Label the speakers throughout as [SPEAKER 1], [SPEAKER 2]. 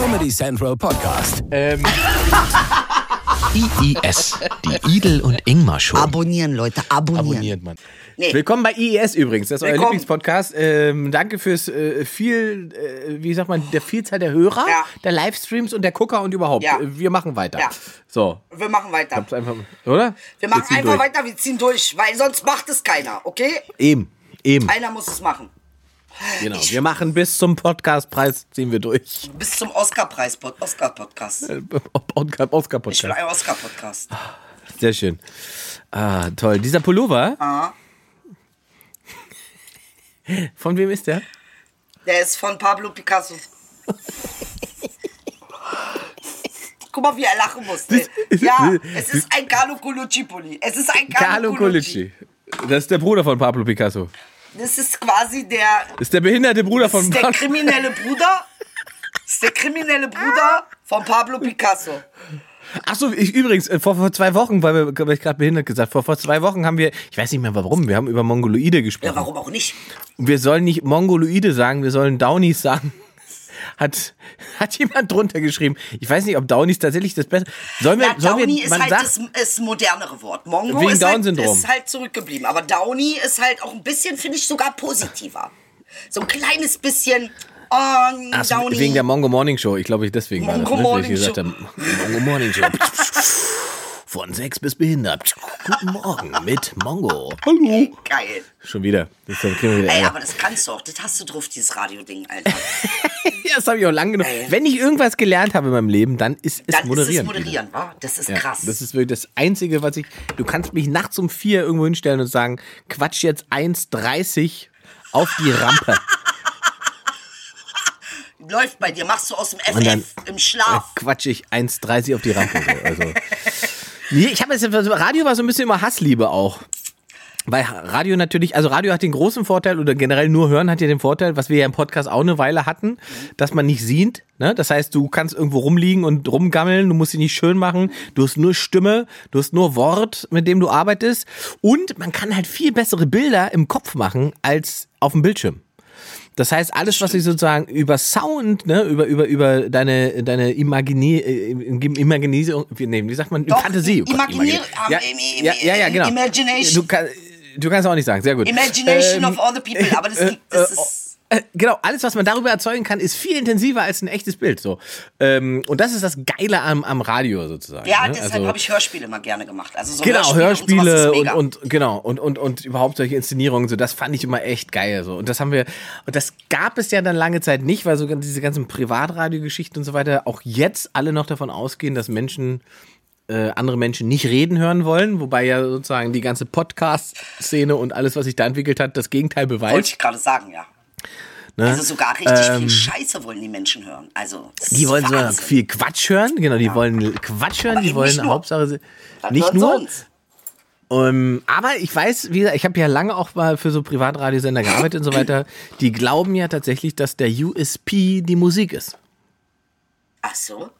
[SPEAKER 1] Comedy Central Podcast.
[SPEAKER 2] Ähm,
[SPEAKER 3] IIS, die Idel und Ingmar Show.
[SPEAKER 4] Abonnieren, Leute, abonnieren.
[SPEAKER 2] abonniert man.
[SPEAKER 4] Nee.
[SPEAKER 2] Willkommen bei IES übrigens, das ist euer
[SPEAKER 4] Willkommen.
[SPEAKER 2] Lieblingspodcast. Ähm, danke fürs äh, viel, äh, wie sagt man, der Vielzahl der Hörer,
[SPEAKER 4] Ja.
[SPEAKER 2] der Livestreams und der Gucker und überhaupt.
[SPEAKER 4] Ja.
[SPEAKER 2] Äh, Wir machen weiter.
[SPEAKER 4] Ja.
[SPEAKER 2] So,
[SPEAKER 4] Wir machen weiter.
[SPEAKER 2] hab's einfach, oder?
[SPEAKER 4] Wir machen
[SPEAKER 2] ziehen
[SPEAKER 4] einfach
[SPEAKER 2] durch.
[SPEAKER 4] weiter, wir ziehen durch, weil sonst macht es keiner, okay?
[SPEAKER 2] Eben, eben,
[SPEAKER 4] Einer muss es machen.
[SPEAKER 2] Genau. Wir machen bis zum Podcastpreis, ziehen wir durch.
[SPEAKER 4] Bis zum Oscar-Preis, Pod- Oscar-Podcast.
[SPEAKER 2] Äh, Oscar, Oscar
[SPEAKER 4] Ich will
[SPEAKER 2] Podcast.
[SPEAKER 4] ein Oscar-Podcast.
[SPEAKER 2] Sehr schön. Ah, toll. Dieser Pullover,
[SPEAKER 4] Ah.
[SPEAKER 2] von wem ist der?
[SPEAKER 4] Der ist von Pablo Picasso. Guck mal, wie er lachen musste. Ja, es ist ein Carlo Colucci-Pulli. Es ist ein
[SPEAKER 2] Carlo
[SPEAKER 4] Carlo, Colucci.
[SPEAKER 2] Colucci. Das ist der Bruder von Pablo Picasso.
[SPEAKER 4] Das ist quasi der,
[SPEAKER 2] ist der behinderte Bruder von
[SPEAKER 4] ist der
[SPEAKER 2] Pablo.
[SPEAKER 4] kriminelle Bruder. Das ist der kriminelle Bruder von Pablo Picasso.
[SPEAKER 2] Achso, ich übrigens, äh, vor, vor zwei Wochen, weil, wir, weil ich gerade behindert gesagt, vor, vor zwei Wochen haben wir, ich weiß nicht mehr warum, wir haben über Mongoloide
[SPEAKER 4] Ja,
[SPEAKER 2] gesprochen.
[SPEAKER 4] warum auch nicht?
[SPEAKER 2] Wir sollen nicht Mongoloide sagen, wir sollen Downies sagen. Hat, hat jemand drunter geschrieben. Ich weiß nicht, ob Downies tatsächlich das Beste. Sollen wir,
[SPEAKER 4] Ja,
[SPEAKER 2] sollen
[SPEAKER 4] Downy
[SPEAKER 2] wir,
[SPEAKER 4] ist
[SPEAKER 2] man
[SPEAKER 4] halt
[SPEAKER 2] sagt,
[SPEAKER 4] das, ist modernere Wort. Mongo
[SPEAKER 2] Wegen
[SPEAKER 4] ist, halt,
[SPEAKER 2] Down-Syndrom.
[SPEAKER 4] ist halt zurückgeblieben. Aber Downy ist halt auch ein bisschen, finde ich, sogar positiver. So ein kleines bisschen. Oh,
[SPEAKER 2] Ach so,
[SPEAKER 4] Downy.
[SPEAKER 2] wegen der Mongo Morning Show. Ich glaube, ich deswegen war das,
[SPEAKER 4] Mongo
[SPEAKER 2] ne,
[SPEAKER 4] Morning
[SPEAKER 2] ich gesagt
[SPEAKER 4] Show.
[SPEAKER 2] Mongo Morning Show. Von sechs bis behindert. Guten Morgen mit Mongo. Hallo.
[SPEAKER 4] Geil.
[SPEAKER 2] Schon wieder. Das kriegen wir wieder
[SPEAKER 4] Ey, aber das kannst du auch. Das hast du drauf, dieses Radio-Ding, Alter.
[SPEAKER 2] Das habe ich auch lange genug. Wenn ich irgendwas gelernt habe in meinem Leben, dann ist es
[SPEAKER 4] Dann
[SPEAKER 2] moderieren.
[SPEAKER 4] ist es moderieren, wa? Das ist
[SPEAKER 2] Ja,
[SPEAKER 4] krass.
[SPEAKER 2] das ist wirklich das Einzige, was ich. Du kannst mich nachts um vier irgendwo hinstellen und sagen, Quatsch jetzt 1,30 auf die Rampe.
[SPEAKER 4] Läuft bei dir, machst du aus dem FF im Schlaf.
[SPEAKER 2] Quatsch ich 1,30 auf die Rampe. So. Also. Nee, ich habe jetzt Radio war so ein bisschen immer Hassliebe auch. Weil Radio natürlich, also Radio hat den großen Vorteil oder generell nur hören hat ja den Vorteil, was wir ja im Podcast auch eine Weile hatten, dass man nicht sieht. Ne? Das heißt, du kannst irgendwo rumliegen und rumgammeln, du musst sie nicht schön machen, du hast nur Stimme, du hast nur Wort, mit dem du arbeitest. Und man kann halt viel bessere Bilder im Kopf machen als auf dem Bildschirm. Das heißt, alles, was ich sozusagen über Sound, ne, über, über, über deine, deine Imagini, äh, wie, nee, wie sagt man,
[SPEAKER 4] Doch,
[SPEAKER 2] Fantasie. Oh Gott,
[SPEAKER 4] imaginier-
[SPEAKER 2] Imagin- ja,
[SPEAKER 4] im-
[SPEAKER 2] ja, ja, genau.
[SPEAKER 4] Imagination.
[SPEAKER 2] Du, kann, du kannst auch nicht sagen, sehr gut.
[SPEAKER 4] Imagination
[SPEAKER 2] Ähm,
[SPEAKER 4] of all the people. Aber das, das ist.
[SPEAKER 2] äh, Genau, alles, was man darüber erzeugen kann, ist viel intensiver als ein echtes Bild. So. Ähm, und das ist das Geile am, am Radio sozusagen.
[SPEAKER 4] Ja,
[SPEAKER 2] ne?
[SPEAKER 4] deshalb
[SPEAKER 2] Also-
[SPEAKER 4] habe ich Hörspiele immer gerne gemacht. Also so
[SPEAKER 2] Genau,
[SPEAKER 4] Hörspiele, und,
[SPEAKER 2] und, und, genau und, und, und überhaupt solche Inszenierungen, so das fand ich immer echt geil. So. Und das haben wir, und das gab es ja dann lange Zeit nicht, weil so diese ganzen Privatradiogeschichten und so weiter auch jetzt alle noch davon ausgehen, dass Menschen äh, andere Menschen nicht reden hören wollen, wobei ja sozusagen die ganze Podcast-Szene und alles, was sich da entwickelt hat, das Gegenteil
[SPEAKER 4] Wollte
[SPEAKER 2] beweist.
[SPEAKER 4] ich gerade sagen, ja.
[SPEAKER 2] Ne?
[SPEAKER 4] Also sogar richtig viel Scheiße wollen die Menschen hören. Also
[SPEAKER 2] Ähm, Die wollen so
[SPEAKER 4] Wahnsinn.
[SPEAKER 2] viel Quatsch hören, genau, die wollen Quatsch hören,
[SPEAKER 4] Aber
[SPEAKER 2] die wollen. Hauptsache
[SPEAKER 4] Dann
[SPEAKER 2] nicht nur.
[SPEAKER 4] uns.
[SPEAKER 2] Ähm, aber ich weiß, wie gesagt, ich habe ja lange auch mal für so Privatradiosender gearbeitet und so weiter. Die glauben ja tatsächlich, dass der USP die Musik ist.
[SPEAKER 4] Ach so.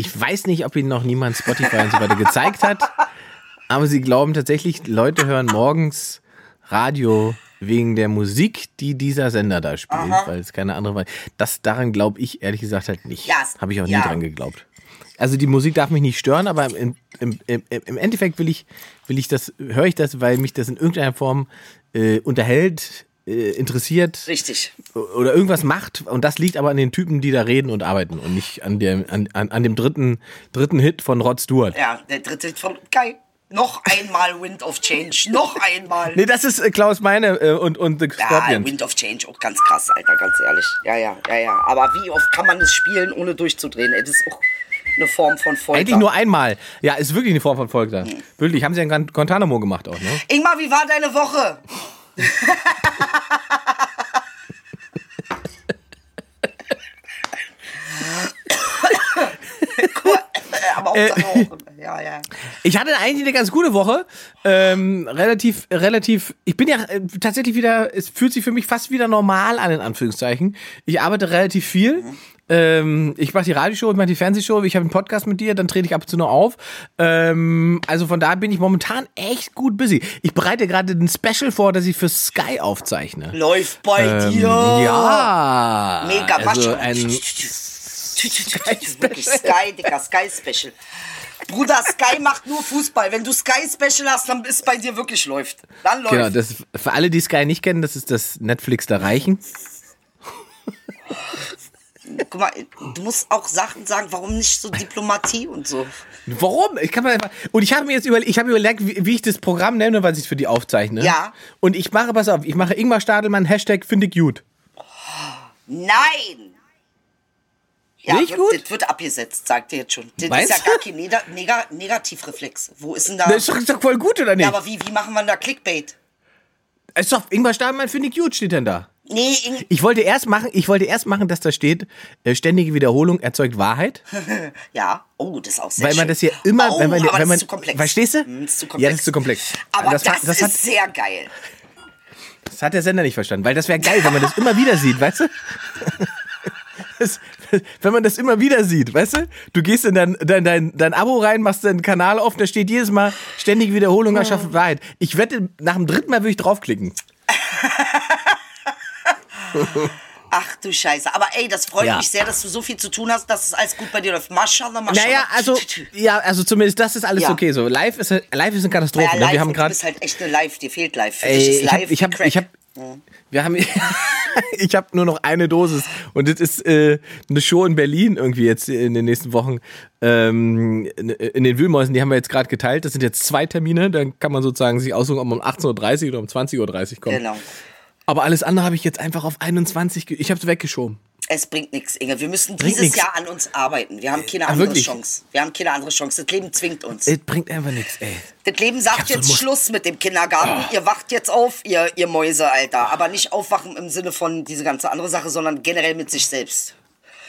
[SPEAKER 2] Ich weiß nicht, ob ihnen noch niemand Spotify und so weiter gezeigt hat, aber sie glauben tatsächlich, Leute hören morgens Radio wegen der Musik, die dieser Sender da spielt, weil es keine andere war. Das daran glaube ich ehrlich gesagt halt nicht.
[SPEAKER 4] Ja, es-
[SPEAKER 2] Habe ich auch nie
[SPEAKER 4] ja.
[SPEAKER 2] dran geglaubt. Also die Musik darf mich nicht stören, aber im, im, im, im Endeffekt will ich, will ich das, höre ich das, weil mich das in irgendeiner Form äh, unterhält, äh, interessiert
[SPEAKER 4] Richtig.
[SPEAKER 2] oder irgendwas macht und das liegt aber an den Typen, die da reden und arbeiten und nicht an dem, an, an, an dem dritten, dritten Hit von Rod Stewart.
[SPEAKER 4] Ja, der dritte von. Geil. Noch einmal Wind of Change. Noch einmal.
[SPEAKER 2] Nee, das ist äh, Klaus Meine äh, und, und The
[SPEAKER 4] Ja,
[SPEAKER 2] Scorpions.
[SPEAKER 4] Wind of Change, auch ganz krass, Alter, ganz ehrlich. Ja, ja, ja, ja. Aber wie oft kann man das spielen, ohne durchzudrehen? Ey, das ist auch eine Form von Folter.
[SPEAKER 2] Eigentlich nur einmal. Ja, ist wirklich eine Form von Folter. Wirklich, haben sie ja in Guan- Guantanamo gemacht auch, ne?
[SPEAKER 4] Ingmar, wie war deine Woche? Cool. Aber auch. Ja, ja.
[SPEAKER 2] Ich hatte eigentlich eine ganz gute Woche. Ähm, relativ, relativ. Ich bin ja äh, tatsächlich wieder. Es fühlt sich für mich fast wieder normal an, in Anführungszeichen. Ich arbeite relativ viel. Ähm, ich mache die Radioshow, ich mache die Fernsehshow, ich habe einen Podcast mit dir, dann trete ich ab und zu noch auf. Ähm, also von daher bin ich momentan echt gut busy. Ich bereite gerade ein Special vor, das ich für Sky aufzeichne.
[SPEAKER 4] Läuft bei
[SPEAKER 2] Ähm,
[SPEAKER 4] dir.
[SPEAKER 2] Ja.
[SPEAKER 4] Mega,
[SPEAKER 2] also ein
[SPEAKER 4] tü. Wirklich Sky, Digga, Sky Special. Bruder, Sky macht nur Fußball. Wenn du Sky Special hast, dann ist bei dir wirklich läuft. Dann läuft.
[SPEAKER 2] Genau, das für alle, die Sky nicht kennen, das ist das Netflix der Reichen.
[SPEAKER 4] Guck mal, du musst auch Sachen sagen, warum nicht so Diplomatie und so.
[SPEAKER 2] Warum? Ich kann mal einfach. Und ich habe mir jetzt überlegt, ich habe überlegt, wie, wie ich das Programm nenne, was ich für die aufzeichne.
[SPEAKER 4] Ja.
[SPEAKER 2] Und ich mache, pass auf, ich mache Ingmar Stadelmann Hashtag finde ich gut.
[SPEAKER 4] Nein! Ja,
[SPEAKER 2] Nicht gut?
[SPEAKER 4] das wird abgesetzt, sagt ihr jetzt schon. Das
[SPEAKER 2] Meinst
[SPEAKER 4] ist ja gar kein Nega Nega Negativreflex. Wo ist denn da?
[SPEAKER 2] Das ist doch, ist doch voll gut, oder nicht?
[SPEAKER 4] ja, aber wie, wie machen wir da Clickbait?
[SPEAKER 2] ist doch, Ingmar Stadelmann finde ich gut, steht denn da.
[SPEAKER 4] Nee,
[SPEAKER 2] Ich wollte erst machen, ich wollte erst machen, dass da steht, äh, ständige Wiederholung erzeugt Wahrheit.
[SPEAKER 4] ja, oh, das ist auch sehr
[SPEAKER 2] Weil man
[SPEAKER 4] schön.
[SPEAKER 2] das hier immer,
[SPEAKER 4] oh,
[SPEAKER 2] wenn man,
[SPEAKER 4] aber
[SPEAKER 2] wenn
[SPEAKER 4] das
[SPEAKER 2] man,
[SPEAKER 4] ist zu komplex.
[SPEAKER 2] verstehst du?
[SPEAKER 4] Hm, das ist zu komplex.
[SPEAKER 2] Ja, das ist zu komplex.
[SPEAKER 4] Aber das,
[SPEAKER 2] hat-
[SPEAKER 4] ist
[SPEAKER 2] hat,
[SPEAKER 4] sehr geil.
[SPEAKER 2] das hat der Sender nicht verstanden, weil das wäre geil, wenn man das immer wieder sieht, weißt du? Das, wenn man das immer wieder sieht, weißt du? Du gehst in dein, dein, dein, dein Abo rein, machst deinen Kanal auf, da steht jedes Mal ständige Wiederholung erschafft Wahrheit. Ich wette, nach dem dritten Mal würde ich draufklicken.
[SPEAKER 4] Ach du Scheiße. Aber ey, das freut
[SPEAKER 2] Ja.
[SPEAKER 4] mich sehr, dass du so viel zu tun hast, dass es alles gut bei dir läuft. Maschallah, Maschallah.
[SPEAKER 2] Naja, also, ja, also zumindest das ist alles
[SPEAKER 4] Ja.
[SPEAKER 2] okay so. Live ist, live ist eine Katastrophe.
[SPEAKER 4] Ja,
[SPEAKER 2] ne?
[SPEAKER 4] live,
[SPEAKER 2] Wir haben
[SPEAKER 4] und du bist halt echt eine Live, dir fehlt Live. Für
[SPEAKER 2] Ey,
[SPEAKER 4] dich ist
[SPEAKER 2] ich hab,
[SPEAKER 4] Live
[SPEAKER 2] ich hab,
[SPEAKER 4] Crack.
[SPEAKER 2] ich hab, wir haben, ich habe nur noch eine Dosis und das ist äh, eine Show in Berlin irgendwie jetzt in den nächsten Wochen ähm, in, in den Wühlmäusen. Die haben wir jetzt gerade geteilt. Das sind jetzt zwei Termine. Dann kann man sozusagen sich aussuchen, ob man um 18:30 Uhr oder um 20:30 Uhr kommt.
[SPEAKER 4] Genau.
[SPEAKER 2] Aber alles andere habe ich jetzt einfach auf 21. ge- Ich habe es weggeschoben.
[SPEAKER 4] Es bringt nichts, Inge. Wir müssen
[SPEAKER 2] Bringt
[SPEAKER 4] dieses
[SPEAKER 2] nix.
[SPEAKER 4] Jahr an uns arbeiten. Wir haben keine
[SPEAKER 2] Ah,
[SPEAKER 4] andere
[SPEAKER 2] wirklich?
[SPEAKER 4] Chance. Wir haben keine andere Chance. Das Leben zwingt uns.
[SPEAKER 2] Es bringt einfach nichts, ey.
[SPEAKER 4] Das Leben sagt
[SPEAKER 2] so
[SPEAKER 4] jetzt
[SPEAKER 2] Lust.
[SPEAKER 4] Schluss mit dem Kindergarten. Ihr wacht jetzt auf, ihr, ihr Mäuse, Alter. Aber nicht aufwachen im Sinne von diese ganze andere Sache, sondern generell mit sich selbst.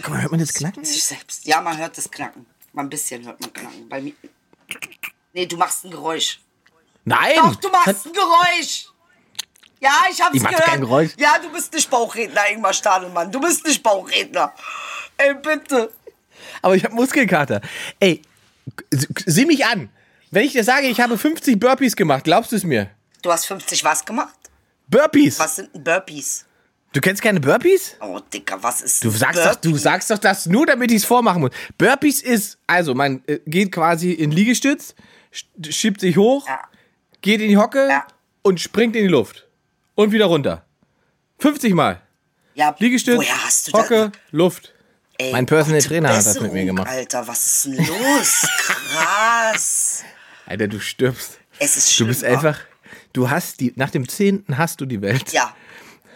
[SPEAKER 2] Guck mal, hört man das knacken?
[SPEAKER 4] Mit sich selbst. Ja, man hört das Knacken. Mal ein bisschen hört man Knacken. Bei mir. Nee, du machst ein Geräusch.
[SPEAKER 2] Nein!
[SPEAKER 4] Doch, du machst ein Geräusch! Ja, ich hab's
[SPEAKER 2] Ich
[SPEAKER 4] gehört.
[SPEAKER 2] kein Geräusch.
[SPEAKER 4] Ja, du bist nicht Bauchredner, Ingmar Stadelmann. Du bist nicht Bauchredner. Ey, bitte.
[SPEAKER 2] Aber ich habe Muskelkater. Ey, sieh mich an. Wenn ich dir sage, ich habe 50 Burpees gemacht, glaubst du es mir?
[SPEAKER 4] Du hast 50 was gemacht?
[SPEAKER 2] Burpees.
[SPEAKER 4] Was sind denn Burpees?
[SPEAKER 2] Du kennst keine Burpees?
[SPEAKER 4] Oh, Dicker, was ist
[SPEAKER 2] Du sagst, doch, du sagst doch das nur, damit ich es vormachen muss. Burpees ist, also man äh, geht quasi in Liegestütz, sch- schiebt sich hoch,
[SPEAKER 4] Ja.
[SPEAKER 2] geht in die Hocke
[SPEAKER 4] Ja.
[SPEAKER 2] und springt in die Luft. Und wieder runter. 50 Mal.
[SPEAKER 4] Ja,
[SPEAKER 2] Liegestütz,
[SPEAKER 4] woher hast du
[SPEAKER 2] Hocke, Luft.
[SPEAKER 4] Ey,
[SPEAKER 2] Mein Personal Trainer hat das mit mir gemacht.
[SPEAKER 4] Alter, was ist denn los? Krass.
[SPEAKER 2] Alter, du stirbst.
[SPEAKER 4] Es ist
[SPEAKER 2] Du
[SPEAKER 4] schlimm,
[SPEAKER 2] bist
[SPEAKER 4] wa?
[SPEAKER 2] einfach, du hast die, nach dem Zehnten hast du die Welt.
[SPEAKER 4] Ja.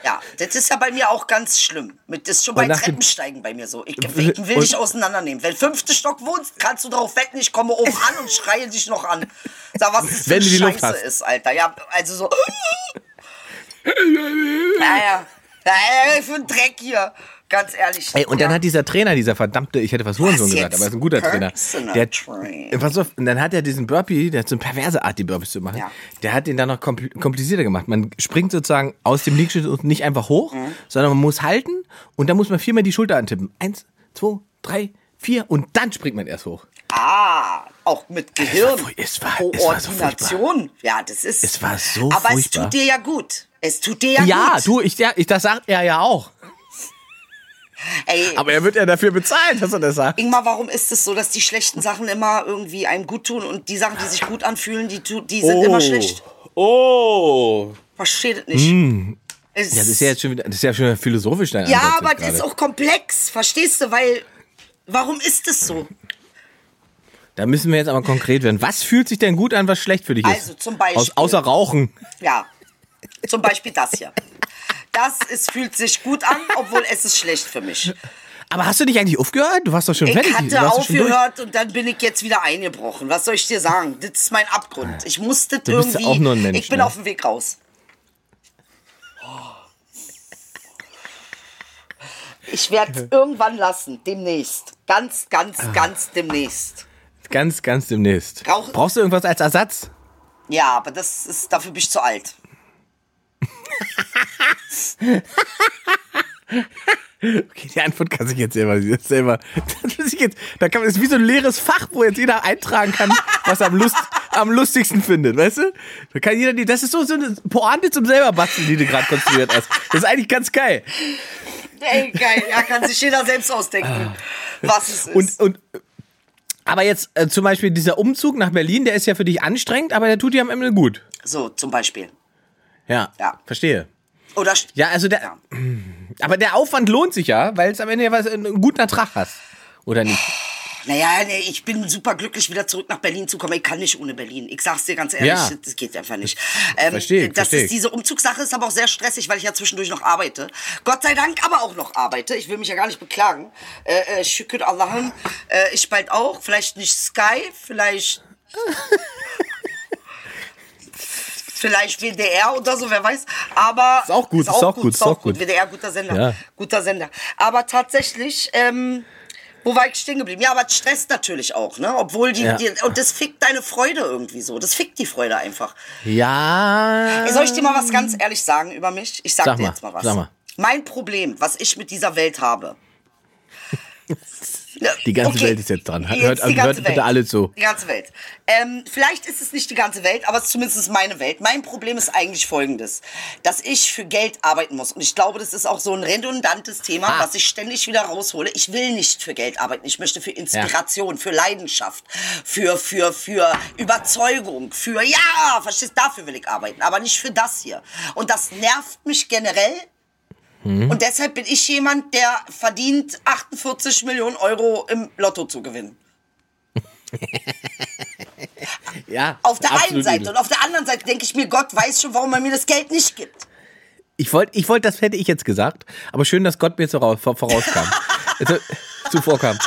[SPEAKER 4] Ja, das ist ja bei mir auch ganz schlimm. Mit, das ist schon bei Treppensteigen bei mir so. Ich,
[SPEAKER 2] Und-
[SPEAKER 4] will dich auseinandernehmen. Wenn fünfte Stock wohnst, kannst du darauf wetten, ich komme oben an und schreie dich noch an. Sag, was das für
[SPEAKER 2] Wenn du die
[SPEAKER 4] Scheiße
[SPEAKER 2] Luft hast.
[SPEAKER 4] ist, Alter. Ja, also so. Naja. Naja, für ein Dreck hier. Ganz ehrlich.
[SPEAKER 2] Ey, und dann hat dieser Trainer, dieser verdammte, ich hätte was Hurensohn gesagt, aber er ist ein guter Trainer. Der,
[SPEAKER 4] Trainer.
[SPEAKER 2] pass auf, und dann hat er diesen Burpee, der hat so eine perverse Art, die Burpees zu machen.
[SPEAKER 4] Ja.
[SPEAKER 2] Der hat den dann noch kompl komplizierter gemacht. Man springt sozusagen aus dem Liegestütz und nicht einfach hoch,
[SPEAKER 4] Mhm.
[SPEAKER 2] sondern man muss halten und dann muss man viermal die Schulter antippen. Eins, zwei, drei, vier und dann springt man erst hoch.
[SPEAKER 4] Ah, auch mit Gehirn.
[SPEAKER 2] furch- es war- es war so
[SPEAKER 4] Koordination. ja, das ist.
[SPEAKER 2] Es war so
[SPEAKER 4] Aber
[SPEAKER 2] furchtbar.
[SPEAKER 4] es tut dir ja gut. Es tut dir ja,
[SPEAKER 2] Ja,
[SPEAKER 4] gut.
[SPEAKER 2] du, ich, ja, ich, das sagt er ja auch.
[SPEAKER 4] Ey,
[SPEAKER 2] Aber er wird ja dafür bezahlt, dass er das sagt.
[SPEAKER 4] Ingmar, warum ist es so, dass die schlechten Sachen immer irgendwie einem gut tun und die Sachen, die sich gut anfühlen, die, die sind immer schlecht?
[SPEAKER 2] Oh.
[SPEAKER 4] Versteht nicht. Es
[SPEAKER 2] Ja, das ist ja jetzt schon wieder, das ist ja schon wieder philosophisch dein
[SPEAKER 4] ja,
[SPEAKER 2] Ansatz
[SPEAKER 4] aber das ist auch komplex, verstehst du? Weil, warum ist es so?
[SPEAKER 2] Da müssen wir jetzt aber konkret werden. Was fühlt sich denn gut an, was schlecht für dich ist?
[SPEAKER 4] Also, zum Beispiel-
[SPEAKER 2] Aus, außer Rauchen.
[SPEAKER 4] Ja, zum Beispiel das hier. Das ist, fühlt sich gut an, obwohl es ist schlecht für mich.
[SPEAKER 2] Aber hast du nicht eigentlich aufgehört? Du warst doch schon
[SPEAKER 4] Ich
[SPEAKER 2] fertig. Du
[SPEAKER 4] hatte aufgehört und dann bin ich jetzt wieder eingebrochen. Was soll ich dir sagen? Das ist mein Abgrund. Ich musste
[SPEAKER 2] Du bist
[SPEAKER 4] irgendwie.
[SPEAKER 2] auch nur ein Mensch,
[SPEAKER 4] ich bin
[SPEAKER 2] ne?
[SPEAKER 4] auf dem Weg raus. Ich werde es irgendwann lassen, demnächst. Ganz, ganz,
[SPEAKER 2] Ah.
[SPEAKER 4] ganz demnächst.
[SPEAKER 2] Ganz, ganz demnächst.
[SPEAKER 4] Rauch-
[SPEAKER 2] Brauchst du irgendwas als Ersatz?
[SPEAKER 4] Ja, aber das ist, dafür bin ich zu alt.
[SPEAKER 2] Okay, die Antwort kann sich jetzt selber, selber das ist jetzt, da kann man, ist wie so ein leeres Fach, wo jetzt jeder eintragen kann, was er am, Lust, am lustigsten findet, weißt du? Da kann jeder, das ist so, so eine Pointe zum selber basteln, die du gerade konstruiert hast. Das ist eigentlich ganz geil.
[SPEAKER 4] Ey, geil. Ja, kann sich jeder selbst ausdenken, was es ist.
[SPEAKER 2] Und, und aber jetzt äh, zum Beispiel dieser Umzug nach Berlin, der ist ja für dich anstrengend, aber der tut dir am Ende gut.
[SPEAKER 4] so, zum Beispiel.
[SPEAKER 2] Ja,
[SPEAKER 4] Ja.
[SPEAKER 2] verstehe.
[SPEAKER 4] Oder st-
[SPEAKER 2] Ja, also der,
[SPEAKER 4] Ja.
[SPEAKER 2] aber der Aufwand lohnt sich ja, weil es am Ende ja was, einen guten Ertrag hast. Oder nicht?
[SPEAKER 4] Naja, nee, ich bin super glücklich, wieder zurück nach Berlin zu kommen. Ich kann nicht ohne Berlin. Ich sag's dir ganz ehrlich,
[SPEAKER 2] Ja.
[SPEAKER 4] das geht einfach nicht. Ähm,
[SPEAKER 2] Versteh ich,
[SPEAKER 4] das
[SPEAKER 2] versteh
[SPEAKER 4] ist diese Umzugssache ist aber auch sehr stressig, weil ich ja zwischendurch noch arbeite. Gott sei Dank aber auch noch arbeite. Ich will mich ja gar nicht beklagen. Äh, äh, Şükür Allah'ın. Äh, ich bald auch. Vielleicht nicht Sky, vielleicht. Vielleicht WDR oder so, wer weiß. Aber
[SPEAKER 2] Ist auch gut, ist auch gut, ist auch gut.
[SPEAKER 4] WDR, guter Sender.
[SPEAKER 2] Ja.
[SPEAKER 4] Guter Sender. Aber tatsächlich, ähm, wo war ich stehen geblieben? Ja, aber es stresst natürlich auch, ne? Obwohl die,
[SPEAKER 2] Ja.
[SPEAKER 4] die und das fickt deine Freude irgendwie so. Das fickt die Freude einfach.
[SPEAKER 2] Ja.
[SPEAKER 4] Soll ich dir mal was ganz ehrlich sagen über mich? Ich sag,
[SPEAKER 2] Sag
[SPEAKER 4] dir
[SPEAKER 2] mal,
[SPEAKER 4] jetzt mal was.
[SPEAKER 2] mal.
[SPEAKER 4] Mein Problem, was ich mit dieser Welt habe.
[SPEAKER 2] Die ganze Welt ist jetzt dran. Hört-
[SPEAKER 4] die ganze
[SPEAKER 2] hört bitte alle zu.
[SPEAKER 4] Die ganze Welt. Ähm, vielleicht ist es nicht die ganze Welt, aber es ist zumindest meine Welt. Mein Problem ist eigentlich folgendes, dass ich für Geld arbeiten muss. Und ich glaube, das ist auch so ein redundantes Thema,
[SPEAKER 2] Ah.
[SPEAKER 4] was ich ständig wieder raushole. Ich will nicht für Geld arbeiten. Ich möchte für Inspiration, für Leidenschaft, für, für, für Überzeugung, für, ja, verstehst, dafür will ich arbeiten, aber nicht für das hier. Und das nervt mich generell. Und deshalb bin ich jemand, der verdient 48 Millionen Euro im Lotto zu gewinnen.
[SPEAKER 2] Ja.
[SPEAKER 4] Auf der einen Seite.
[SPEAKER 2] edel.
[SPEAKER 4] Und auf der anderen Seite denke ich mir, Gott weiß schon, warum er mir das Geld nicht gibt.
[SPEAKER 2] Ich wollte, ich wollte, das hätte ich jetzt gesagt, aber schön, dass Gott mir voraus, vor- vorauskam. also, zuvorkam.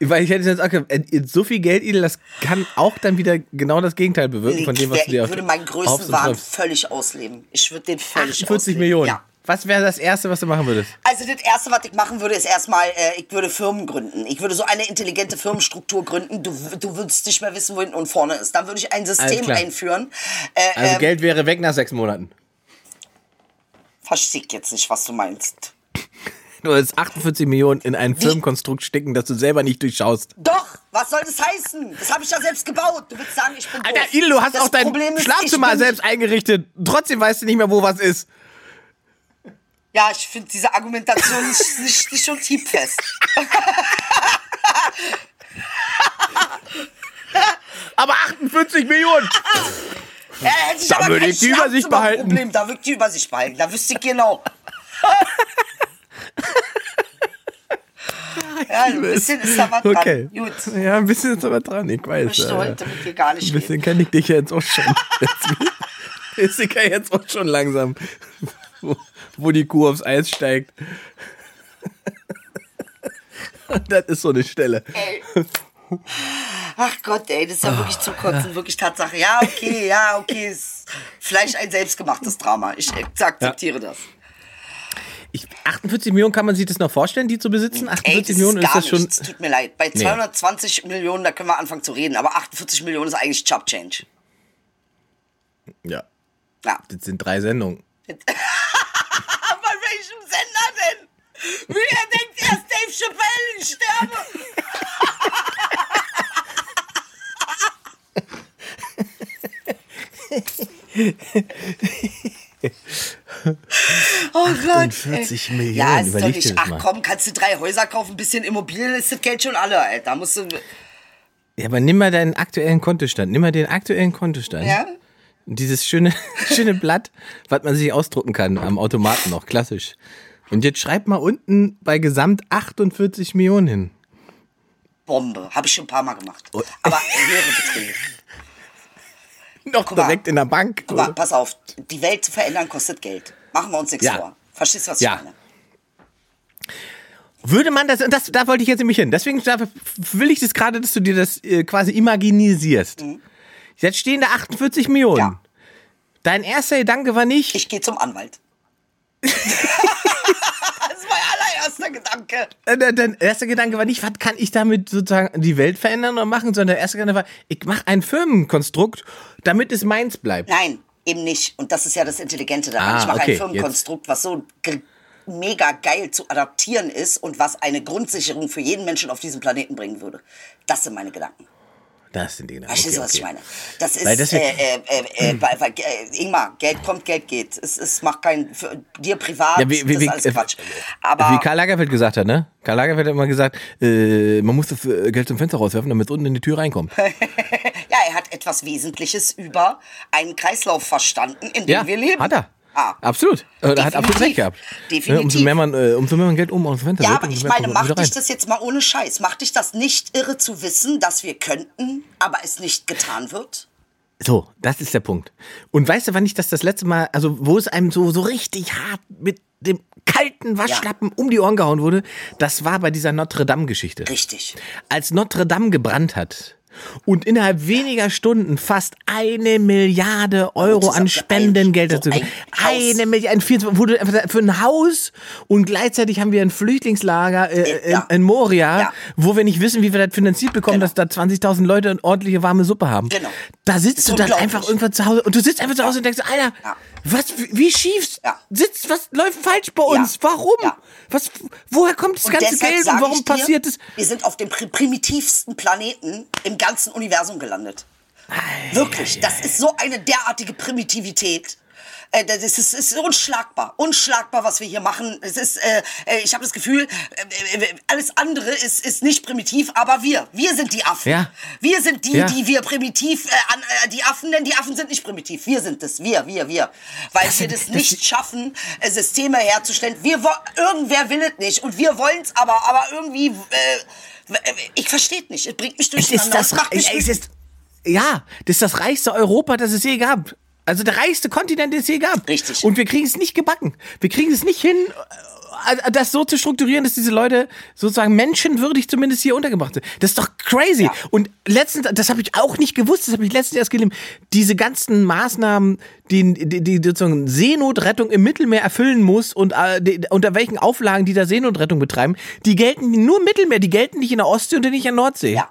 [SPEAKER 2] Weil ich hätte jetzt auch gesagt, äh, so viel Geld, Idel, das kann auch dann wieder genau das Gegenteil bewirken von dem, was
[SPEAKER 4] ich
[SPEAKER 2] du dir
[SPEAKER 4] würde meinen
[SPEAKER 2] hoffst
[SPEAKER 4] größten
[SPEAKER 2] und
[SPEAKER 4] Wahn
[SPEAKER 2] träumst.
[SPEAKER 4] völlig ausleben. Ich würde den völlig
[SPEAKER 2] 48
[SPEAKER 4] ausleben.
[SPEAKER 2] Millionen.
[SPEAKER 4] Ja.
[SPEAKER 2] Was wäre das Erste, was du machen würdest?
[SPEAKER 4] Also das Erste, was ich machen würde, ist erstmal, äh, ich würde Firmen gründen. Ich würde so eine intelligente Firmenstruktur gründen. Du, du würdest nicht mehr wissen, wo hinten und vorne ist. Dann würde ich ein System einführen. Äh,
[SPEAKER 2] Also
[SPEAKER 4] ähm,
[SPEAKER 2] Geld wäre weg nach sechs Monaten.
[SPEAKER 4] Verstehe jetzt nicht, was du meinst.
[SPEAKER 2] Du willst 48 Millionen in ein Firmenkonstrukt stecken, das du selber nicht durchschaust.
[SPEAKER 4] Doch, was soll das heißen? Das habe ich ja selbst gebaut. Du willst sagen, ich bin
[SPEAKER 2] Alter,
[SPEAKER 4] doof.
[SPEAKER 2] Idel, du hast
[SPEAKER 4] Das
[SPEAKER 2] auch dein
[SPEAKER 4] Problem ist,
[SPEAKER 2] Schlafzimmer
[SPEAKER 4] bin-
[SPEAKER 2] selbst eingerichtet. Trotzdem weißt du nicht mehr, wo was ist.
[SPEAKER 4] Ja, ich finde diese Argumentation nicht, nicht, nicht schon tiefest.
[SPEAKER 2] Aber 48 Millionen!
[SPEAKER 4] Ja,
[SPEAKER 2] Da
[SPEAKER 4] aber
[SPEAKER 2] würde ich die Übersicht behalten.
[SPEAKER 4] Schlafzimmerproblem. Da würde ich die Übersicht behalten. Da wüsste ich genau. ja, ein bisschen ist da was dran.
[SPEAKER 2] Okay.
[SPEAKER 4] Gut.
[SPEAKER 2] Ja, ein bisschen ist aber dran, ich weiß.
[SPEAKER 4] Ich möchte
[SPEAKER 2] äh,
[SPEAKER 4] heute mit dir gar nicht
[SPEAKER 2] Ein bisschen kenne ich dich jetzt auch schon. Ist ich ja jetzt auch schon langsam, wo, die Kuh aufs Eis steigt. Und das ist so eine Stelle.
[SPEAKER 4] Ey. Ach Gott, ey, das ist ja wirklich zu kotzen, wirklich Tatsache. Ja, okay, ja, okay, ist vielleicht ein selbstgemachtes Drama. Ich akzeptiere das.
[SPEAKER 2] Ich, 48 Millionen, kann man sich das noch vorstellen, die zu besitzen? 48
[SPEAKER 4] Ey, das
[SPEAKER 2] Millionen
[SPEAKER 4] ist gar
[SPEAKER 2] ist das schon.
[SPEAKER 4] nichts. Tut mir leid. Bei 220 Millionen, da können wir anfangen zu reden. Aber 48 Millionen ist eigentlich Chop Change.
[SPEAKER 2] Ja,
[SPEAKER 4] Ja.
[SPEAKER 2] das sind drei Sendungen.
[SPEAKER 4] Bei welchem Sender denn? Wie er denkt, er ist Dave Chappelle, ich sterbe. Oh Gott.
[SPEAKER 2] 48
[SPEAKER 4] ey.
[SPEAKER 2] Millionen,
[SPEAKER 4] Ja, ist doch
[SPEAKER 2] überleg dir
[SPEAKER 4] nicht. Ach komm, kannst du drei Häuser kaufen, ein bisschen Immobilien, ist das Geld schon alle, Alter. Da musst du.
[SPEAKER 2] Ja, aber nimm mal deinen aktuellen Kontostand. Nimm mal den aktuellen Kontostand.
[SPEAKER 4] Ja?
[SPEAKER 2] Und Dieses schöne, schöne Blatt, was man sich ausdrucken kann am Automaten noch, klassisch. Und jetzt schreib mal unten bei Gesamt 48 Millionen hin.
[SPEAKER 4] Bombe. Habe ich schon ein paar Mal gemacht.
[SPEAKER 2] Oh.
[SPEAKER 4] Aber höhere Beträge.
[SPEAKER 2] Noch
[SPEAKER 4] mal.
[SPEAKER 2] direkt in der Bank.
[SPEAKER 4] Guck mal, pass auf. Die Welt zu verändern kostet Geld. Machen wir uns nichts
[SPEAKER 2] Ja.
[SPEAKER 4] vor. Verstehst du, was
[SPEAKER 2] Ja.
[SPEAKER 4] ich meine?
[SPEAKER 2] Würde man das, und das, da wollte ich jetzt nämlich hin. Deswegen will ich das gerade, dass du dir das äh, quasi imaginisierst. Jetzt stehen da 48 Millionen.
[SPEAKER 4] Mhm. Ja.
[SPEAKER 2] Dein erster Gedanke war nicht,
[SPEAKER 4] Ich gehe zum Anwalt. allererster Gedanke.
[SPEAKER 2] äh, dein- dein erster Gedanke war nicht, was kann ich damit sozusagen die Welt verändern oder machen, sondern der erste Gedanke war, ich mache ein Firmenkonstrukt, damit es meins bleibt.
[SPEAKER 4] Nein, eben nicht. Und das ist ja das Intelligente daran.
[SPEAKER 2] Ah,
[SPEAKER 4] ich mache
[SPEAKER 2] okay,
[SPEAKER 4] ein Firmenkonstrukt, was so mega geil zu adaptieren ist und was eine Grundsicherung für jeden Menschen auf diesem Planeten bringen würde. Das sind meine Gedanken.
[SPEAKER 2] Das sind die genau.
[SPEAKER 4] Verstehst du,
[SPEAKER 2] Okay,
[SPEAKER 4] was ich
[SPEAKER 2] okay.
[SPEAKER 4] meine? Das ist,
[SPEAKER 2] Weil das-
[SPEAKER 4] äh, äh, äh, äh, weil, weil, äh, Ingmar, Geld kommt, Geld geht. Es, es macht keinen, für dir privat,
[SPEAKER 2] Ja, wie, wie,
[SPEAKER 4] das ist alles
[SPEAKER 2] äh,
[SPEAKER 4] Quatsch. Aber,
[SPEAKER 2] wie Karl Lagerfeld gesagt hat, ne? Karl Lagerfeld hat immer gesagt, äh, man muss das äh, Geld zum Fenster rauswerfen, damit es unten in die Tür reinkommt.
[SPEAKER 4] ja, er hat etwas Wesentliches über einen Kreislauf verstanden, in dem
[SPEAKER 2] Ja,
[SPEAKER 4] wir leben.
[SPEAKER 2] hat er.
[SPEAKER 4] Ah.
[SPEAKER 2] Absolut. Äh, Er hat absolut recht gehabt.
[SPEAKER 4] Definitiv.
[SPEAKER 2] Ne, umso, mehr man, äh, umso mehr man Geld um dem Fenster
[SPEAKER 4] Ja,
[SPEAKER 2] wirft,
[SPEAKER 4] aber ich meine, macht dich das jetzt mal ohne Scheiß? Macht dich das nicht irre zu wissen, dass wir könnten, aber es nicht getan wird?
[SPEAKER 2] So, das ist der Punkt. Und weißt du, wann ich das das letzte Mal, also wo es einem so, so richtig hart mit dem kalten Waschlappen um die Ohren gehauen wurde, das war bei dieser Notre Dame-Geschichte.
[SPEAKER 4] Richtig.
[SPEAKER 2] Als Notre Dame gebrannt hat und innerhalb weniger Stunden fast eine Milliarde Euro an Spendengeld
[SPEAKER 4] so
[SPEAKER 2] dazu.
[SPEAKER 4] Haus.
[SPEAKER 2] Eine Milliarde, ein 24 wurde einfach für ein Haus und gleichzeitig haben wir ein Flüchtlingslager äh,
[SPEAKER 4] Äh, ja.
[SPEAKER 2] in, in Moria,
[SPEAKER 4] Ja.
[SPEAKER 2] wo wir nicht wissen, wie wir das finanziert bekommen,
[SPEAKER 4] Genau.
[SPEAKER 2] dass da 20.000 Leute eine ordentliche warme Suppe haben.
[SPEAKER 4] Genau.
[SPEAKER 2] Da sitzt du dann einfach irgendwann zu Hause und du sitzt einfach zu Hause und denkst, Alter,
[SPEAKER 4] Ja.
[SPEAKER 2] was, wie schief sitzt, was läuft falsch bei uns? Warum? Was, woher kommt das
[SPEAKER 4] Und
[SPEAKER 2] ganze Geld und warum
[SPEAKER 4] dir,
[SPEAKER 2] passiert es?
[SPEAKER 4] Wir sind auf dem pri- primitivsten Planeten im ganzen Universum gelandet. Wirklich, das ist so eine derartige Primitivität. Äh, Das ist, es ist unschlagbar, unschlagbar, was wir hier machen. Es ist, äh, äh, ich habe das Gefühl, äh, äh, alles andere ist, ist nicht primitiv, aber wir, wir sind die Affen.
[SPEAKER 2] Ja.
[SPEAKER 4] Wir sind die,
[SPEAKER 2] Ja.
[SPEAKER 4] die wir primitiv, an, die Affen, denn die Affen sind nicht primitiv. Wir sind es, wir, wir, wir, weil wir das
[SPEAKER 2] das-
[SPEAKER 4] nicht schaffen, äh, Systeme herzustellen. Wir irgendwer will es nicht und wir wollen es, aber, aber irgendwie, ich verstehe es nicht. Es bringt mich
[SPEAKER 2] Es ist das,
[SPEAKER 4] Es macht mich
[SPEAKER 2] es ist, ja, das ist das reichste Europa, das es je gab. Also der reichste Kontinent, den es je gab.
[SPEAKER 4] Richtig.
[SPEAKER 2] Und wir kriegen es nicht gebacken. Wir kriegen es nicht hin, das so zu strukturieren, dass diese Leute sozusagen menschenwürdig zumindest hier untergebracht sind. Das ist doch crazy.
[SPEAKER 4] Ja.
[SPEAKER 2] Und letztens, das habe ich auch nicht gewusst, das habe ich letztens erst gelesen, diese ganzen Maßnahmen, die, die, die sozusagen Seenotrettung im Mittelmeer erfüllen muss und äh, die, unter welchen Auflagen die da Seenotrettung betreiben, die gelten nur im Mittelmeer, die gelten nicht in der Ostsee und nicht in der Nordsee.
[SPEAKER 4] Ja.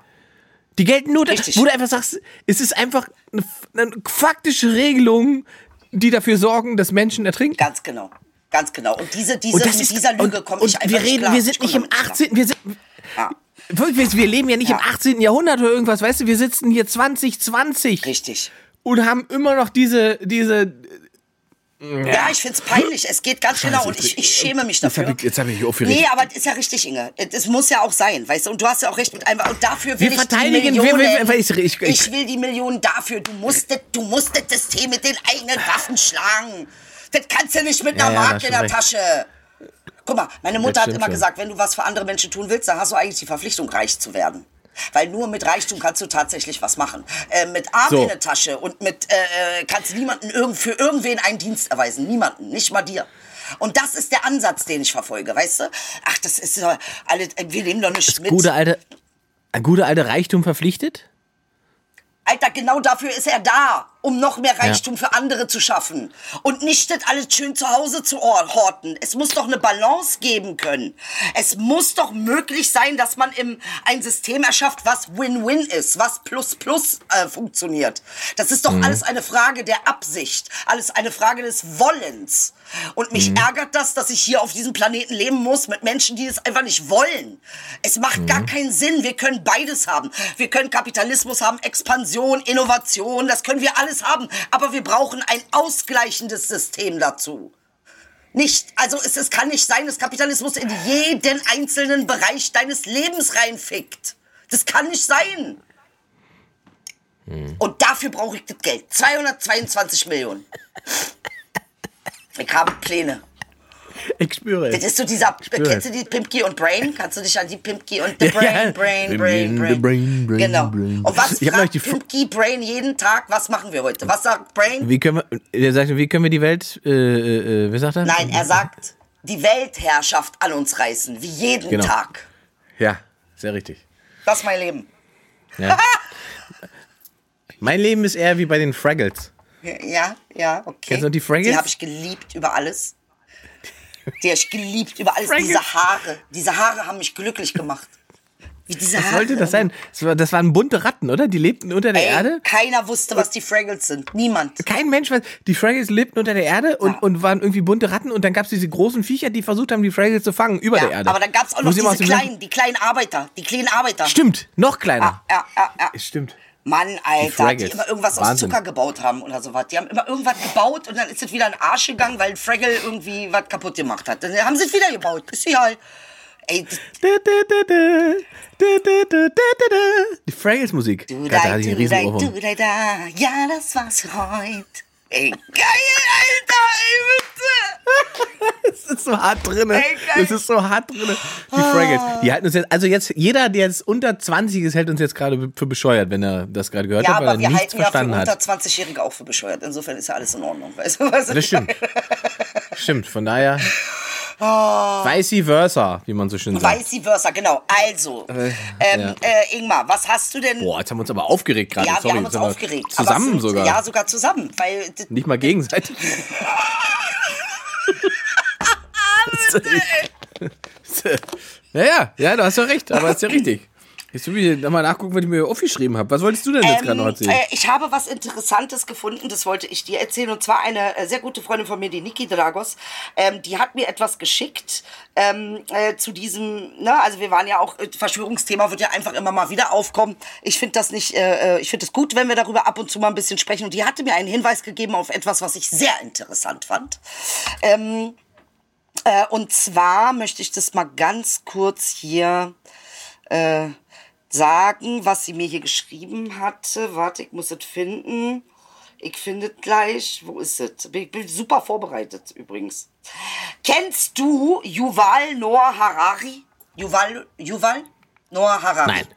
[SPEAKER 2] Die gelten nur,
[SPEAKER 4] Richtig.
[SPEAKER 2] wo du einfach sagst, es ist einfach eine, eine faktische Regelung, die dafür sorgen, dass Menschen ertrinken.
[SPEAKER 4] Ganz genau. Ganz genau. Und diese, diese,
[SPEAKER 2] Und
[SPEAKER 4] mit dieser Lüge komme ich einfach
[SPEAKER 2] wir
[SPEAKER 4] nicht
[SPEAKER 2] reden,
[SPEAKER 4] klar.
[SPEAKER 2] wir sind nicht im
[SPEAKER 4] nicht klar.
[SPEAKER 2] 18. Wir sind,
[SPEAKER 4] Ja.
[SPEAKER 2] wirklich, wir- wir leben ja nicht
[SPEAKER 4] Ja.
[SPEAKER 2] im 18. Jahrhundert oder irgendwas, weißt du, wir sitzen hier 2020
[SPEAKER 4] Richtig.
[SPEAKER 2] und haben immer noch diese, diese,
[SPEAKER 4] Ja, ich find's peinlich. Es geht ganz genau und ich, ich schäme mich
[SPEAKER 2] Jetzt
[SPEAKER 4] dafür.
[SPEAKER 2] hab ich- jetzt hab ich mich aufgeregt.
[SPEAKER 4] Nee, aber das ist ja richtig, Inge. Das muss ja auch sein, weißt du? Und du hast ja auch recht mit einem. Und dafür will
[SPEAKER 2] Wir
[SPEAKER 4] ich die
[SPEAKER 2] wir-
[SPEAKER 4] Millionen.
[SPEAKER 2] wir- weil ich- ich-
[SPEAKER 4] ich will die Millionen dafür. Du musst, das- du musst das System mit den eigenen Waffen schlagen. Das kannst du nicht mit einer
[SPEAKER 2] Ja,
[SPEAKER 4] Mark in der
[SPEAKER 2] du
[SPEAKER 4] Tasche. Guck mal, meine Mutter hat immer
[SPEAKER 2] schon.
[SPEAKER 4] gesagt, wenn du was für andere Menschen tun willst, dann hast du eigentlich die Verpflichtung, reich zu werden. Weil nur mit Reichtum kannst du tatsächlich was machen. Äh, mit Arm
[SPEAKER 2] So.
[SPEAKER 4] in der Tasche und mit äh, äh, kannst du niemanden irgend, für irgendwen einen Dienst erweisen. Niemanden, nicht mal dir. Und das ist der Ansatz, den ich verfolge, weißt du? Ach, das ist doch alle, wir nehmen doch nicht mit.
[SPEAKER 2] gute alte, ein guter alte Reichtum verpflichtet?
[SPEAKER 4] Alter, genau dafür ist er da, um noch mehr Reichtum für andere zu schaffen. Und nicht das alles schön zu Hause zu or- horten. Es muss doch eine Balance geben können. Es muss doch möglich sein, dass man im, ein System erschafft, was Win-Win ist, was Plus-Plus äh, funktioniert. Das ist doch alles eine Frage der Absicht, alles eine Frage des Wollens. Und mich ärgert das, dass ich hier auf diesem Planeten leben muss mit Menschen, die es einfach nicht wollen. Es macht gar keinen Sinn. Wir können beides haben. Wir können Kapitalismus haben, Expansion, Innovation, das können wir alles haben. Aber wir brauchen ein ausgleichendes System dazu. Nicht, also es, es kann nicht sein, dass Kapitalismus in jeden einzelnen Bereich deines Lebens reinfickt. Das kann nicht sein. Und dafür brauche ich das Geld. 222 Millionen. Ich habe Pläne.
[SPEAKER 2] Ich spüre
[SPEAKER 4] Das ist so dieser, kennst du
[SPEAKER 2] es.
[SPEAKER 4] die Pimpki und Brain? Kannst du dich an die Pimpki und The. Brain, Brain, Brain,
[SPEAKER 2] The
[SPEAKER 4] Brain.
[SPEAKER 2] Brain, Brain,
[SPEAKER 4] genau.
[SPEAKER 2] Brain.
[SPEAKER 4] Und was
[SPEAKER 2] Ich
[SPEAKER 4] fragt
[SPEAKER 2] die
[SPEAKER 4] Pimpki Brain jeden Tag? Was machen wir heute? Was sagt Brain?
[SPEAKER 2] Wie können wir, er sagt, wie können wir die Welt, äh, äh, äh, wie sagt er?
[SPEAKER 4] Nein, er sagt, die Weltherrschaft an uns reißen, wie jeden
[SPEAKER 2] Genau.
[SPEAKER 4] Tag.
[SPEAKER 2] Ja, sehr richtig.
[SPEAKER 4] Das ist mein Leben.
[SPEAKER 2] Ja. mein Leben ist eher wie bei den Fraggles.
[SPEAKER 4] Ja, ja, okay.
[SPEAKER 2] Kennst du die Fraggles?
[SPEAKER 4] Die habe ich geliebt über alles. Die habe ich geliebt über alles.
[SPEAKER 2] Fraggles.
[SPEAKER 4] Diese Haare. Diese Haare haben mich glücklich gemacht. Wie diese
[SPEAKER 2] Was
[SPEAKER 4] Haare.
[SPEAKER 2] sollte das sein? Das, war, das waren bunte Ratten, oder? Die lebten unter der
[SPEAKER 4] Ey,
[SPEAKER 2] Erde.
[SPEAKER 4] keiner wusste, was die Fraggles sind. Niemand.
[SPEAKER 2] Kein Mensch weiß. Die Fraggles lebten unter der Erde und,
[SPEAKER 4] Ja.
[SPEAKER 2] und waren irgendwie bunte Ratten und dann gab es diese großen Viecher, die versucht haben, die Fraggles zu fangen über der
[SPEAKER 4] Ja,
[SPEAKER 2] Erde.
[SPEAKER 4] aber dann gab es auch noch diese kleinen, die kleinen Arbeiter. Die kleinen Arbeiter.
[SPEAKER 2] Stimmt, noch kleiner.
[SPEAKER 4] Ja, ja, ja, ja.
[SPEAKER 2] Stimmt.
[SPEAKER 4] Mann, Alter, die,
[SPEAKER 2] Fraggles.
[SPEAKER 4] immer irgendwas aus
[SPEAKER 2] Wahnsinn.
[SPEAKER 4] Zucker gebaut haben oder sowas. Die haben immer irgendwas gebaut und dann ist es wieder in den Arsch gegangen, weil ein Fraggle irgendwie was kaputt gemacht hat. Dann haben sie es wieder gebaut. Ist egal. Ey,
[SPEAKER 2] Die Fraggles-Musik. Da hatte ich einen riesen.
[SPEAKER 4] Ja, das war's heute. Ey, geil, Alter, ey, bitte.
[SPEAKER 2] Das ist so hart drin.
[SPEAKER 4] Ey, geil.
[SPEAKER 2] Das ist so hart drin. Die Fraggles. Die halten uns jetzt, also jetzt, jeder, der jetzt unter 20 ist, hält uns jetzt gerade für bescheuert, wenn er das gerade gehört
[SPEAKER 4] Ja,
[SPEAKER 2] hat, weil
[SPEAKER 4] aber
[SPEAKER 2] er
[SPEAKER 4] wir
[SPEAKER 2] nichts
[SPEAKER 4] halten ja für
[SPEAKER 2] verstanden
[SPEAKER 4] unter
[SPEAKER 2] hat.
[SPEAKER 4] 20-Jährige auch für bescheuert. Insofern ist ja alles in Ordnung. Weißt du, was
[SPEAKER 2] Das stimmt. stimmt, von daher.
[SPEAKER 4] Oh.
[SPEAKER 2] Vice versa, wie man so schön sagt.
[SPEAKER 4] Vice versa, genau. Also, ähm,
[SPEAKER 2] ja.
[SPEAKER 4] äh, Ingmar, was hast du denn?
[SPEAKER 2] Boah, jetzt haben wir uns aber aufgeregt gerade.
[SPEAKER 4] ja,
[SPEAKER 2] Sorry,
[SPEAKER 4] wir haben uns aufgeregt.
[SPEAKER 2] Zusammen
[SPEAKER 4] sind,
[SPEAKER 2] sogar.
[SPEAKER 4] Ja, sogar zusammen. Weil
[SPEAKER 2] Nicht mal gegenseitig. ja, ja, ja, du hast doch recht, aber ist ja richtig. Jetzt will ich nochmal nachgucken, was ich mir aufgeschrieben habe. Was wolltest du denn jetzt gerade noch erzählen?
[SPEAKER 4] äh, ich habe was Interessantes gefunden, das wollte ich dir erzählen. Und zwar eine äh, sehr gute Freundin von mir, die Niki Dragos, ähm, die hat mir etwas geschickt ähm, äh, zu diesem, ne, also wir waren ja auch, äh, Verschwörungsthema wird ja einfach immer mal wieder aufkommen. Ich finde das nicht, äh, äh, ich finde es gut, wenn wir darüber ab und zu mal ein bisschen sprechen. Und die hatte mir einen Hinweis gegeben auf etwas, was ich sehr interessant fand. Ähm, äh, und zwar möchte ich das mal ganz kurz hier äh, sagen, was sie mir hier geschrieben hatte. Warte, ich muss es finden. Ich finde es gleich. Wo ist es? Ich bin super vorbereitet übrigens. Kennst du Yuval Noah Harari? Yuval, Yuval Noah Harari?
[SPEAKER 2] Nein.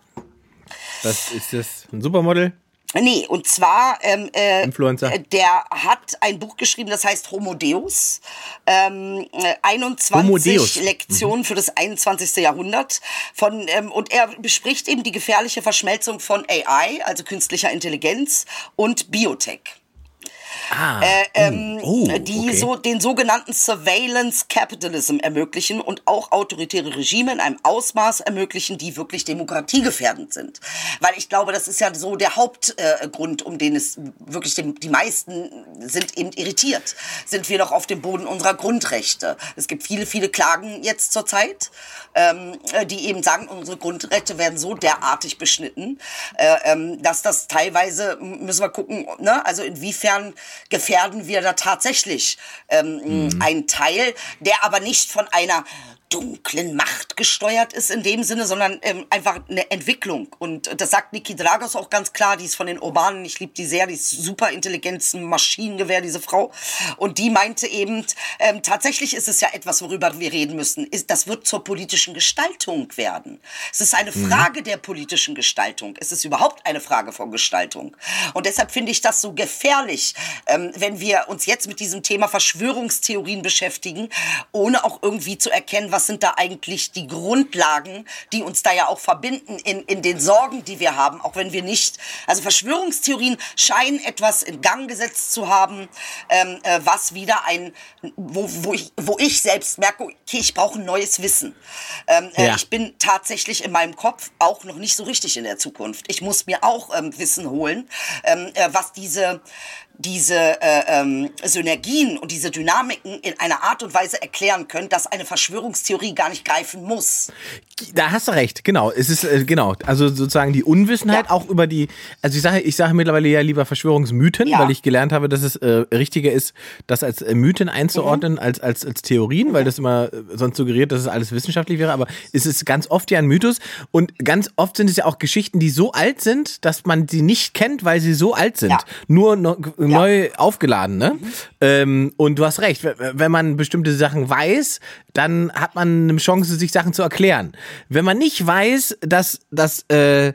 [SPEAKER 2] Was ist das? Ein Supermodel?
[SPEAKER 4] Nee, und zwar, ähm, äh,
[SPEAKER 2] Influencer?
[SPEAKER 4] äh, der hat ein Buch geschrieben, das heißt Homo Deus. Ähm, äh, 21
[SPEAKER 2] Homo Deus.
[SPEAKER 4] Lektionen für das 21. Jahrhundert. Von, ähm, und er bespricht eben die gefährliche Verschmelzung von AI, also künstlicher Intelligenz, und Biotech.
[SPEAKER 2] Ah.
[SPEAKER 4] Äh, ähm,
[SPEAKER 2] oh,
[SPEAKER 4] die
[SPEAKER 2] okay.
[SPEAKER 4] so den sogenannten Surveillance Capitalism ermöglichen und auch autoritäre Regime in einem Ausmaß ermöglichen, die wirklich demokratiegefährdend sind. Weil ich glaube, das ist ja so der Hauptgrund, äh, um den es wirklich dem, die meisten sind eben irritiert. Sind wir noch auf dem Boden unserer Grundrechte? Es gibt viele, viele Klagen jetzt zurzeit, ähm, äh, die eben sagen, unsere Grundrechte werden so derartig beschnitten, äh, ähm, dass das teilweise müssen wir gucken, ne? also inwiefern gefährden wir da tatsächlich ähm, einen Teil, der aber nicht von einer dunklen Macht gesteuert ist in dem Sinne, sondern ähm, einfach eine Entwicklung. Und das sagt Niki Dragos auch ganz klar, die ist von den Urbanen, ich liebe die sehr, die ist super Intelligenz, ein Maschinengewehr, diese Frau. Und die meinte eben, ähm, tatsächlich ist es ja etwas, worüber wir reden müssen. Ist, das wird zur politischen Gestaltung werden. Es ist eine Frage der politischen Gestaltung. Es ist überhaupt eine Frage von Gestaltung. Und deshalb finde ich das so gefährlich, ähm, wenn wir uns jetzt mit diesem Thema Verschwörungstheorien beschäftigen, ohne auch irgendwie zu erkennen, was sind da eigentlich die Grundlagen, die uns da ja auch verbinden in, in den Sorgen, die wir haben, auch wenn wir nicht, also Verschwörungstheorien scheinen etwas in Gang gesetzt zu haben, ähm, äh, was wieder ein, wo, wo, ich, wo ich selbst merke, okay, ich brauche ein neues Wissen. Ähm, äh,
[SPEAKER 2] Ja.
[SPEAKER 4] Ich bin tatsächlich in meinem Kopf auch noch nicht so richtig in der Zukunft. Ich muss mir auch ähm, Wissen holen, ähm, äh, was diese diese äh, ähm, Synergien und diese Dynamiken in einer Art und Weise erklären können, dass eine Verschwörungstheorie gar nicht greifen muss.
[SPEAKER 2] Da hast du recht, genau. Es ist äh, genau, also sozusagen die Unwissenheit
[SPEAKER 4] Ja.
[SPEAKER 2] auch über die, also ich sage, ich sage mittlerweile ja lieber Verschwörungsmythen,
[SPEAKER 4] Ja.
[SPEAKER 2] weil ich gelernt habe, dass es äh, richtiger ist, das als äh, Mythen einzuordnen
[SPEAKER 4] Mhm.
[SPEAKER 2] als als als Theorien, weil das immer äh, sonst suggeriert, dass es alles wissenschaftlich wäre. Aber es ist ganz oft ja ein Mythos und ganz oft sind es ja auch Geschichten, die so alt sind, dass man sie nicht kennt, weil sie so alt sind.
[SPEAKER 4] Ja.
[SPEAKER 2] Nur no, neu aufgeladen, ne? Ähm, und du hast recht, wenn man bestimmte Sachen weiß, dann hat man eine Chance, sich Sachen zu erklären. Wenn man nicht weiß, dass das äh,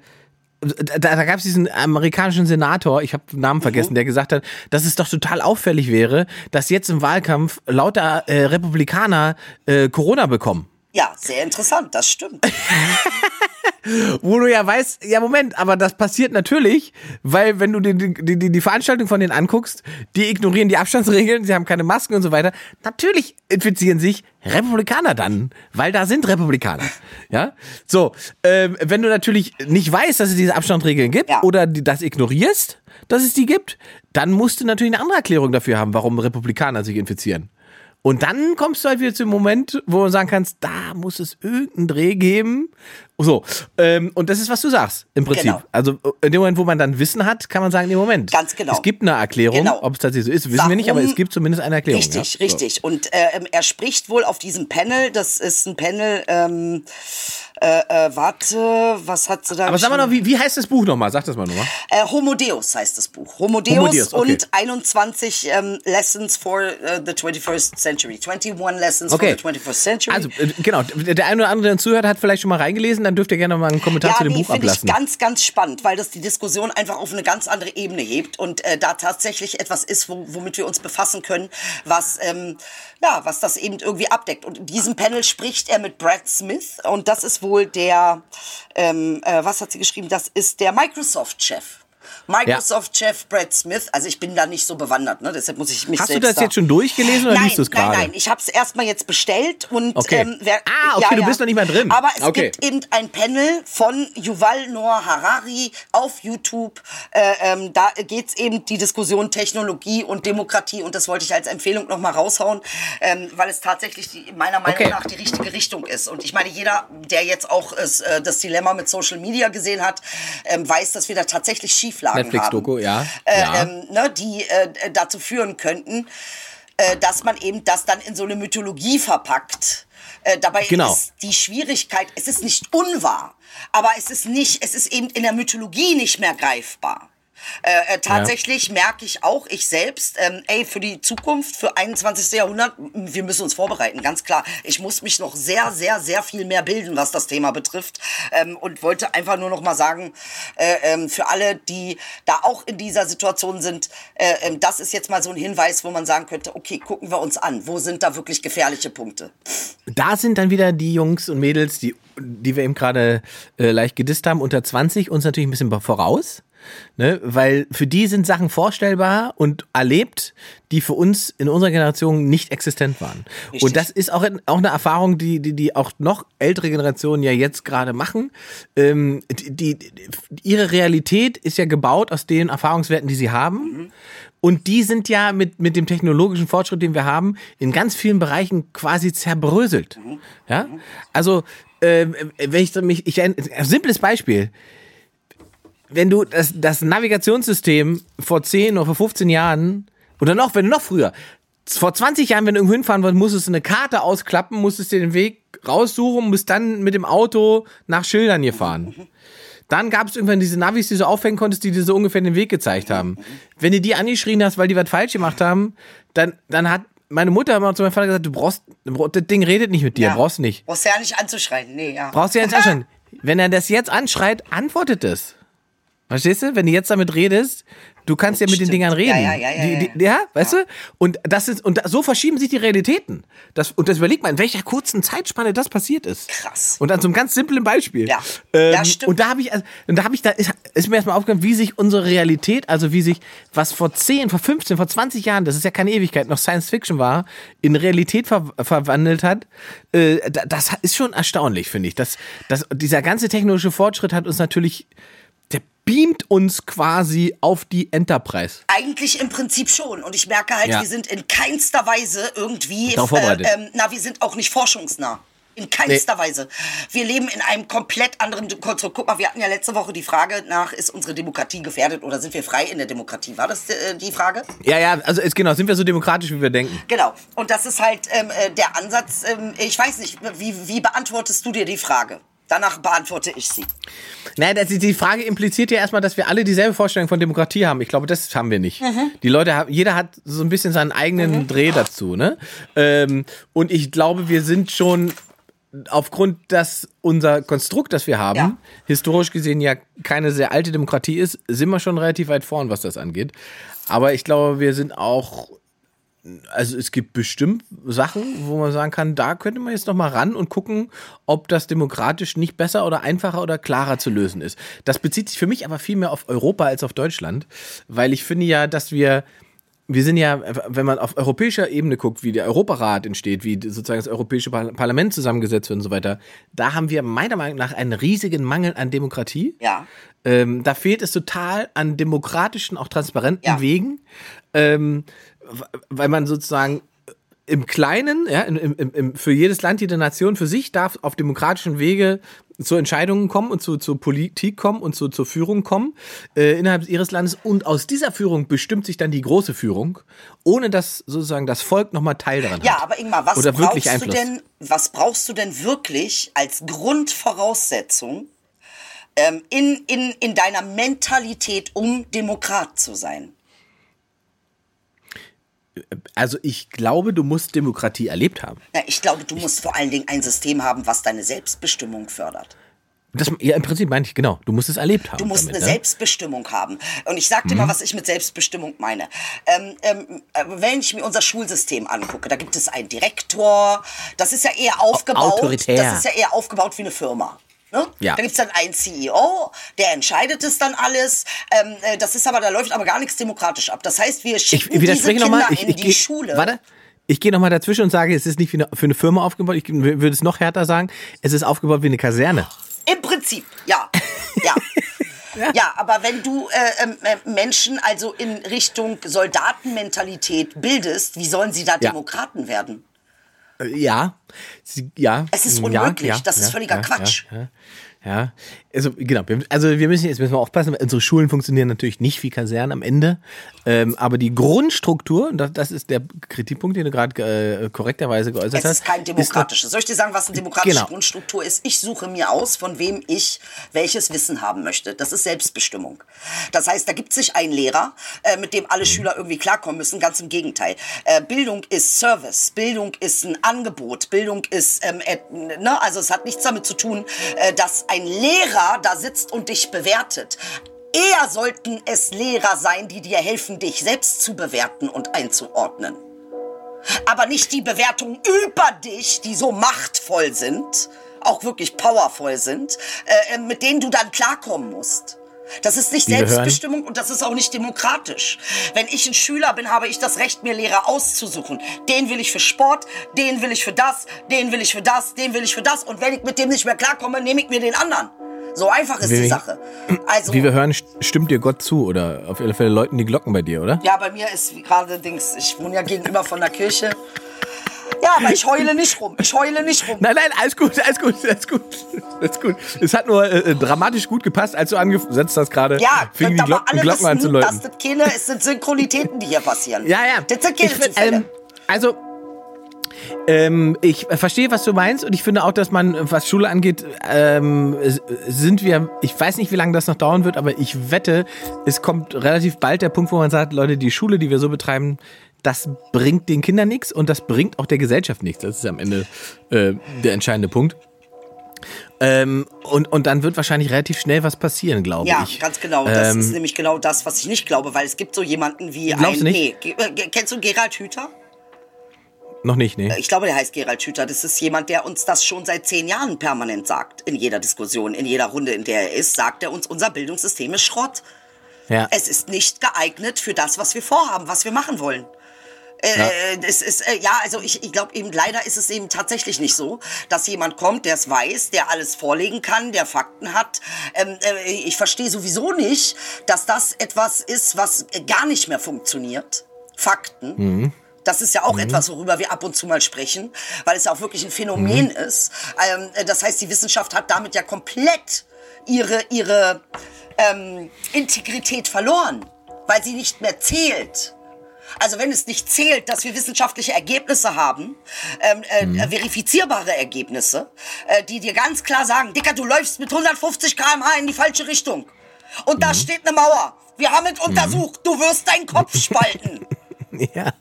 [SPEAKER 2] da, da gab es diesen amerikanischen Senator, ich habe den Namen vergessen, der gesagt hat, dass es doch total auffällig wäre, dass jetzt im Wahlkampf lauter äh, Republikaner äh, Corona bekommen.
[SPEAKER 4] Ja, sehr interessant, das stimmt.
[SPEAKER 2] Wo du ja weißt, ja Moment, aber das passiert natürlich, weil wenn du die, die, die, die Veranstaltung von denen anguckst, die ignorieren die Abstandsregeln, sie haben keine Masken und so weiter. Natürlich infizieren sich Republikaner dann, weil da sind Republikaner. Ja, so, ähm, wenn du natürlich nicht weißt, dass es diese Abstandsregeln gibt
[SPEAKER 4] Ja.
[SPEAKER 2] oder das ignorierst, dass es die gibt, dann musst du natürlich eine andere Erklärung dafür haben, warum Republikaner sich infizieren. Und dann kommst du halt wieder zu dem Moment, wo du sagen kannst, da muss es irgendeinen Dreh geben. So, ähm, und das ist, was du sagst, im Prinzip.
[SPEAKER 4] Genau.
[SPEAKER 2] Also in dem Moment, wo man dann Wissen hat, kann man sagen, im Moment.
[SPEAKER 4] Ganz genau.
[SPEAKER 2] Es gibt eine Erklärung,
[SPEAKER 4] Genau.
[SPEAKER 2] ob es tatsächlich so ist, wissen wir nicht, aber
[SPEAKER 4] Warum-
[SPEAKER 2] es gibt zumindest eine Erklärung.
[SPEAKER 4] Richtig,
[SPEAKER 2] ja?
[SPEAKER 4] richtig. Und äh, er spricht wohl auf diesem Panel, das ist ein Panel, ähm, äh, äh, warte, was hat sie da
[SPEAKER 2] Aber sag mal noch, wie, wie heißt das Buch nochmal? Sag das mal nochmal.
[SPEAKER 4] Äh, Homo Deus heißt das Buch. Homo Deus,
[SPEAKER 2] Homo Deus, okay.
[SPEAKER 4] und 21 ähm, Lessons for äh, the 21st Century. 21 Lessons
[SPEAKER 2] Okay.
[SPEAKER 4] for the 21st Century.
[SPEAKER 2] Also, äh, genau, der eine oder andere, der zuhört, hat vielleicht schon mal reingelesen, dann dürft ihr gerne mal einen Kommentar
[SPEAKER 4] ja,
[SPEAKER 2] zu dem
[SPEAKER 4] nee,
[SPEAKER 2] Buch
[SPEAKER 4] finde ich
[SPEAKER 2] ablassen.
[SPEAKER 4] ganz, ganz spannend, weil das die Diskussion einfach auf eine ganz andere Ebene hebt und äh, da tatsächlich etwas ist, wo, womit wir uns befassen können, was ähm, ja, was das eben irgendwie abdeckt. Und in diesem Panel spricht er mit Brad Smith und das ist wohl der, ähm, äh, was hat sie geschrieben? Das ist der Microsoft-Chef. Microsoft-Chef Brad Smith, also ich bin da nicht so bewandert, ne? deshalb muss ich mich
[SPEAKER 2] Hast du das
[SPEAKER 4] da
[SPEAKER 2] jetzt schon durchgelesen oder
[SPEAKER 4] nein,
[SPEAKER 2] liest du es gerade?
[SPEAKER 4] Nein, nein, ich habe es erstmal jetzt bestellt und
[SPEAKER 2] Okay.
[SPEAKER 4] ähm, wer,
[SPEAKER 2] Ah, okay, du bist noch nicht mal drin.
[SPEAKER 4] Aber es
[SPEAKER 2] Okay.
[SPEAKER 4] gibt eben ein Panel von Yuval Noah Harari auf YouTube. Äh, ähm, da geht's eben die Diskussion Technologie und Demokratie und das wollte ich als Empfehlung noch mal raushauen, ähm, weil es tatsächlich die, meiner Meinung
[SPEAKER 2] Okay.
[SPEAKER 4] nach die richtige Richtung ist. Und ich meine, jeder, der jetzt auch es, äh, das Dilemma mit Social Media gesehen hat, ähm, weiß, dass wir da tatsächlich Schieflagen haben.
[SPEAKER 2] Netflix-Doku, ja.
[SPEAKER 4] Äh,
[SPEAKER 2] ja.
[SPEAKER 4] ähm, ne, die äh, dazu führen könnten, äh, dass man eben das dann in so eine Mythologie verpackt. Äh, dabei
[SPEAKER 2] Genau.
[SPEAKER 4] ist die Schwierigkeit, es ist nicht unwahr, aber es ist nicht, es ist eben in der Mythologie nicht mehr greifbar. Äh, äh, tatsächlich merke ich auch, ich selbst, ähm, ey, für die Zukunft, für 21. Jahrhundert, wir müssen uns vorbereiten, ganz klar. Ich muss mich noch sehr, sehr, sehr viel mehr bilden, was das Thema betrifft. Ähm, und wollte einfach nur noch mal sagen, äh, ähm, für alle, die da auch in dieser Situation sind, äh, ähm, das ist jetzt mal so ein Hinweis, wo man sagen könnte, okay, gucken wir uns an, wo sind da wirklich gefährliche Punkte?
[SPEAKER 2] da sind dann wieder die Jungs und Mädels, die, die wir eben gerade äh, leicht gedisst haben, unter 20, uns natürlich ein bisschen voraus. Ne? Weil für die sind Sachen vorstellbar und erlebt, die für uns in unserer Generation nicht existent waren.
[SPEAKER 4] Richtig.
[SPEAKER 2] Und das ist auch, auch eine Erfahrung, die, die, die auch noch ältere Generationen ja jetzt gerade machen. Ähm, die, die, ihre Realität ist ja gebaut aus den Erfahrungswerten, die sie haben. Und die sind ja mit, mit dem technologischen Fortschritt, den wir haben, in ganz vielen Bereichen quasi zerbröselt. Ja? Also, ähm, wenn ich mich, ich, ein simples Beispiel. Wenn du das, das Navigationssystem vor 10 oder vor 15 Jahren, oder noch, wenn du noch früher, vor 20 Jahren, wenn du irgendwo hinfahren wolltest, musstest du eine Karte ausklappen, musstest dir den Weg raussuchen, musst dann mit dem Auto nach Schildern hier fahren. Dann gab es irgendwann diese Navis, die du aufhängen konntest, die dir so ungefähr den Weg gezeigt haben. Wenn du die angeschrien hast, weil die was falsch gemacht haben, dann, dann hat meine Mutter immer zu meinem Vater gesagt, du brauchst, das Ding redet nicht mit dir,
[SPEAKER 4] Ja.
[SPEAKER 2] brauchst nicht.
[SPEAKER 4] Brauchst ja nicht anzuschreien, nee, ja.
[SPEAKER 2] Brauchst du ja nicht anschauen. Wenn er das jetzt anschreit, antwortet es. Verstehst du? Wenn du jetzt damit redest, du kannst ja mit den. Dingern reden.
[SPEAKER 4] Ja, ja, ja, ja,
[SPEAKER 2] Die, die, ja weißt du? Und das ist, und da- so verschieben sich die Realitäten. Das, und das überlegt man, in welcher kurzen Zeitspanne das passiert ist.
[SPEAKER 4] Krass.
[SPEAKER 2] Und an so einem ganz simplen Beispiel.
[SPEAKER 4] Ja.
[SPEAKER 2] Ähm,
[SPEAKER 4] Ja, stimmt.
[SPEAKER 2] Und da habe ich, also, und da habe ich, da ist, ist mir erstmal aufgegangen, wie sich unsere Realität, also wie sich, was vor 10, vor 15, vor 20 Jahren, das ist ja keine Ewigkeit, noch Science Fiction war, in Realität ver verwandelt hat. Äh, da- das ist schon erstaunlich, finde ich. Das, das, dieser ganze technologische Fortschritt hat uns natürlich, beamt uns quasi auf die Enterprise.
[SPEAKER 4] Eigentlich im Prinzip schon. Und ich merke halt,
[SPEAKER 2] Ja.
[SPEAKER 4] wir sind in keinster Weise irgendwie,
[SPEAKER 2] vorbereitet.
[SPEAKER 4] ähm, na, wir sind auch nicht forschungsnah. In keinster Weise. Wir leben in einem komplett anderen Konstrukt. Guck mal, wir hatten ja letzte Woche die Frage nach, ist unsere Demokratie gefährdet oder sind wir frei in der Demokratie? War das äh, die Frage?
[SPEAKER 2] Ja, ja, also ist, genau, sind wir so demokratisch, wie wir denken.
[SPEAKER 4] Genau. Und das ist halt ähm, äh, der Ansatz. Ähm, ich weiß nicht, wie, wie beantwortest du dir die Frage? Danach beantworte ich sie.
[SPEAKER 2] Naja, das, die Frage impliziert ja erstmal, dass wir alle dieselbe Vorstellung von Demokratie haben. Ich glaube, das haben wir nicht.
[SPEAKER 4] Mhm.
[SPEAKER 2] Die Leute haben, jeder hat so ein bisschen seinen eigenen Dreh dazu, ne? Ähm, und ich glaube, wir sind schon aufgrund, dass unser Konstrukt, das wir haben,
[SPEAKER 4] Ja.
[SPEAKER 2] historisch gesehen ja keine sehr alte Demokratie ist, sind wir schon relativ weit vorn, was das angeht. Aber ich glaube, wir sind auch also es gibt bestimmt Sachen, wo man sagen kann, da könnte man jetzt noch mal ran und gucken, ob das demokratisch nicht besser oder einfacher oder klarer zu lösen ist. Das bezieht sich für mich aber viel mehr auf Europa als auf Deutschland, weil ich finde ja, dass wir wir sind ja, wenn man auf europäischer Ebene guckt, wie der Europarat entsteht, wie sozusagen das Europäische Par- Parlament zusammengesetzt wird und so weiter, da haben wir meiner Meinung nach einen riesigen Mangel an Demokratie.
[SPEAKER 4] Ja.
[SPEAKER 2] Ähm, da fehlt es total an demokratischen, auch transparenten
[SPEAKER 4] Ja.
[SPEAKER 2] Wegen, ähm, weil man sozusagen im Kleinen, ja, im, im, im, für jedes Land, jede Nation für sich darf auf demokratischen Wege zu Entscheidungen kommen und zu, zur Politik kommen und zu, zur Führung kommen äh, innerhalb ihres Landes. Und aus dieser Führung bestimmt sich dann die große Führung, ohne dass sozusagen das Volk nochmal Teil daran hat.
[SPEAKER 4] Ja, aber Ingmar, was brauchst du denn, was brauchst du denn wirklich als Grundvoraussetzung ähm, in, in, in deiner Mentalität, um Demokrat zu sein?
[SPEAKER 2] Also ich glaube, du musst Demokratie erlebt haben.
[SPEAKER 4] Na, ich glaube, du musst vor allen Dingen ein System haben, was deine Selbstbestimmung fördert.
[SPEAKER 2] Das, ja, im Prinzip meine ich, genau. Du musst es erlebt haben.
[SPEAKER 4] Du musst
[SPEAKER 2] damit,
[SPEAKER 4] eine
[SPEAKER 2] ne?
[SPEAKER 4] Selbstbestimmung haben. Und ich sag dir
[SPEAKER 2] Mhm.
[SPEAKER 4] mal, was ich mit Selbstbestimmung meine. Ähm, ähm, äh, wenn ich mir unser Schulsystem angucke, da gibt es einen Direktor. Das ist ja eher aufgebaut.
[SPEAKER 2] Autoritär.
[SPEAKER 4] Das ist ja eher aufgebaut wie eine Firma. Ne?
[SPEAKER 2] Ja.
[SPEAKER 4] Da gibt's dann einen CEO, der entscheidet es dann alles. Ähm, äh, das ist aber, da läuft aber gar nichts demokratisch ab. Das heißt, wir
[SPEAKER 2] Ich
[SPEAKER 4] schicken diese
[SPEAKER 2] widerspreche
[SPEAKER 4] Kinder
[SPEAKER 2] nochmal. Ich,
[SPEAKER 4] in
[SPEAKER 2] ich,
[SPEAKER 4] die
[SPEAKER 2] geh-
[SPEAKER 4] Schule.
[SPEAKER 2] Warte. Ich gehe nochmal dazwischen und sage, es ist nicht wie eine, für eine Firma aufgebaut. Ich würde es noch härter sagen. Es ist aufgebaut wie eine Kaserne.
[SPEAKER 4] Im Prinzip, ja. Ja. ja. aber wenn du äh, ähm, äh, Menschen also in Richtung Soldatenmentalität bildest, wie sollen sie da
[SPEAKER 2] Ja.
[SPEAKER 4] Demokraten werden?
[SPEAKER 2] Ja. Sie, ja.
[SPEAKER 4] Es ist
[SPEAKER 2] Ja,
[SPEAKER 4] unmöglich. Das ist völliger Quatsch.
[SPEAKER 2] Ja, ja. Ja, also genau. Also wir müssen jetzt müssen wir aufpassen. Unsere Schulen funktionieren natürlich nicht wie Kasernen am Ende, ähm, aber die Grundstruktur, und das, das ist der Kritikpunkt, den du gerade äh, korrekterweise geäußert
[SPEAKER 4] Es
[SPEAKER 2] hast,
[SPEAKER 4] ist kein
[SPEAKER 2] ist
[SPEAKER 4] demokratisches. Soll ich dir sagen, was eine demokratische
[SPEAKER 2] Genau.
[SPEAKER 4] Grundstruktur ist? Ich suche mir aus, von wem ich welches Wissen haben möchte. Das ist Selbstbestimmung. Das heißt, da gibt sich ein Lehrer, äh, mit dem
[SPEAKER 2] Mhm.
[SPEAKER 4] alle Schüler irgendwie klarkommen müssen. Ganz im Gegenteil. Äh, Bildung ist Service. Bildung ist ein Angebot. Bildung ist, ähm, ne? also es hat nichts damit zu tun, äh, dass ein Lehrer da sitzt und dich bewertet. Eher sollten es Lehrer sein, die dir helfen, dich selbst zu bewerten und einzuordnen aber nicht die Bewertungen über dich, die so machtvoll sind, auch wirklich powervoll sind, äh, mit denen du dann klarkommen musst. Das ist nicht. Selbstbestimmung und das ist auch nicht demokratisch. Wenn ich ein Schüler bin, habe ich das Recht, mir Lehrer auszusuchen. Den will ich für Sport, den will ich für das, den will ich für das, den will ich für das. Und wenn ich mit dem nicht mehr klarkomme, nehme ich mir den anderen. So einfach ist
[SPEAKER 2] Wie
[SPEAKER 4] die Sache. Also,
[SPEAKER 2] Wie wir hören, st- stimmt dir Gott zu oder auf alle Fälle läuten die Glocken bei dir, oder?
[SPEAKER 4] Ja, bei mir ist gerade Dings, ich wohne ja gegenüber von der Kirche. Ja, aber ich heule nicht rum. Ich heule nicht rum.
[SPEAKER 2] Nein, nein, alles gut, alles gut, alles gut, alles gut. Es hat nur äh, dramatisch gut gepasst, als du angesetzt hast gerade,
[SPEAKER 4] Ja,
[SPEAKER 2] fingen die Glocken,
[SPEAKER 4] alle
[SPEAKER 2] Glocken
[SPEAKER 4] wissen, das keine, es sind Synchronitäten, die hier passieren.
[SPEAKER 2] Ja, ja.
[SPEAKER 4] Das sind keine
[SPEAKER 2] Ich
[SPEAKER 4] Zufälle.
[SPEAKER 2] ähm, also, ähm, ich verstehe, was du meinst und ich finde auch, dass man, was Schule angeht, ähm, sind wir, ich weiß nicht, wie lange das noch dauern wird, aber ich wette, es kommt relativ bald der Punkt, wo man sagt, Leute, die Schule, die wir so betreiben, das bringt den Kindern nichts und das bringt auch der Gesellschaft nichts. Das ist am Ende äh, der entscheidende Punkt. Ähm, und, und dann wird wahrscheinlich relativ schnell was passieren, glaube
[SPEAKER 4] ja,
[SPEAKER 2] ich.
[SPEAKER 4] ganz genau. Das
[SPEAKER 2] Ähm,
[SPEAKER 4] ist nämlich genau das, was ich nicht glaube, weil es gibt so jemanden wie ein.
[SPEAKER 2] nicht?
[SPEAKER 4] Nee, äh, kennst du Gerald Hüther?
[SPEAKER 2] Noch nicht, nee.
[SPEAKER 4] Ich glaube, der heißt Gerald Hüther. Das ist jemand, der uns das schon seit zehn Jahren permanent sagt. In jeder Diskussion, in jeder Runde, in der er ist, sagt er uns, unser Bildungssystem ist Schrott.
[SPEAKER 2] Ja.
[SPEAKER 4] Es ist nicht geeignet für das, was wir vorhaben, was wir machen wollen. Äh, es ist, äh, ja, also ich, ich glaube eben, leider ist es eben tatsächlich nicht so, dass jemand kommt, der es weiß, der alles vorlegen kann, der Fakten hat. Ähm, äh, ich verstehe sowieso nicht, dass das etwas ist, was gar nicht mehr funktioniert. Fakten. Das ist ja auch etwas, worüber wir ab und zu mal sprechen, weil es ja auch wirklich ein Phänomen ist. Ähm, äh, das heißt, die Wissenschaft hat damit ja komplett ihre, ihre ähm, Integrität verloren, weil sie nicht mehr zählt. Also wenn es nicht zählt, dass wir wissenschaftliche Ergebnisse haben, ähm, äh, verifizierbare Ergebnisse, äh, die dir ganz klar sagen, Dicker, du läufst mit 150 km/h in die falsche Richtung. Und da steht eine Mauer. Wir haben es untersucht. Du wirst deinen Kopf spalten.
[SPEAKER 2] ja.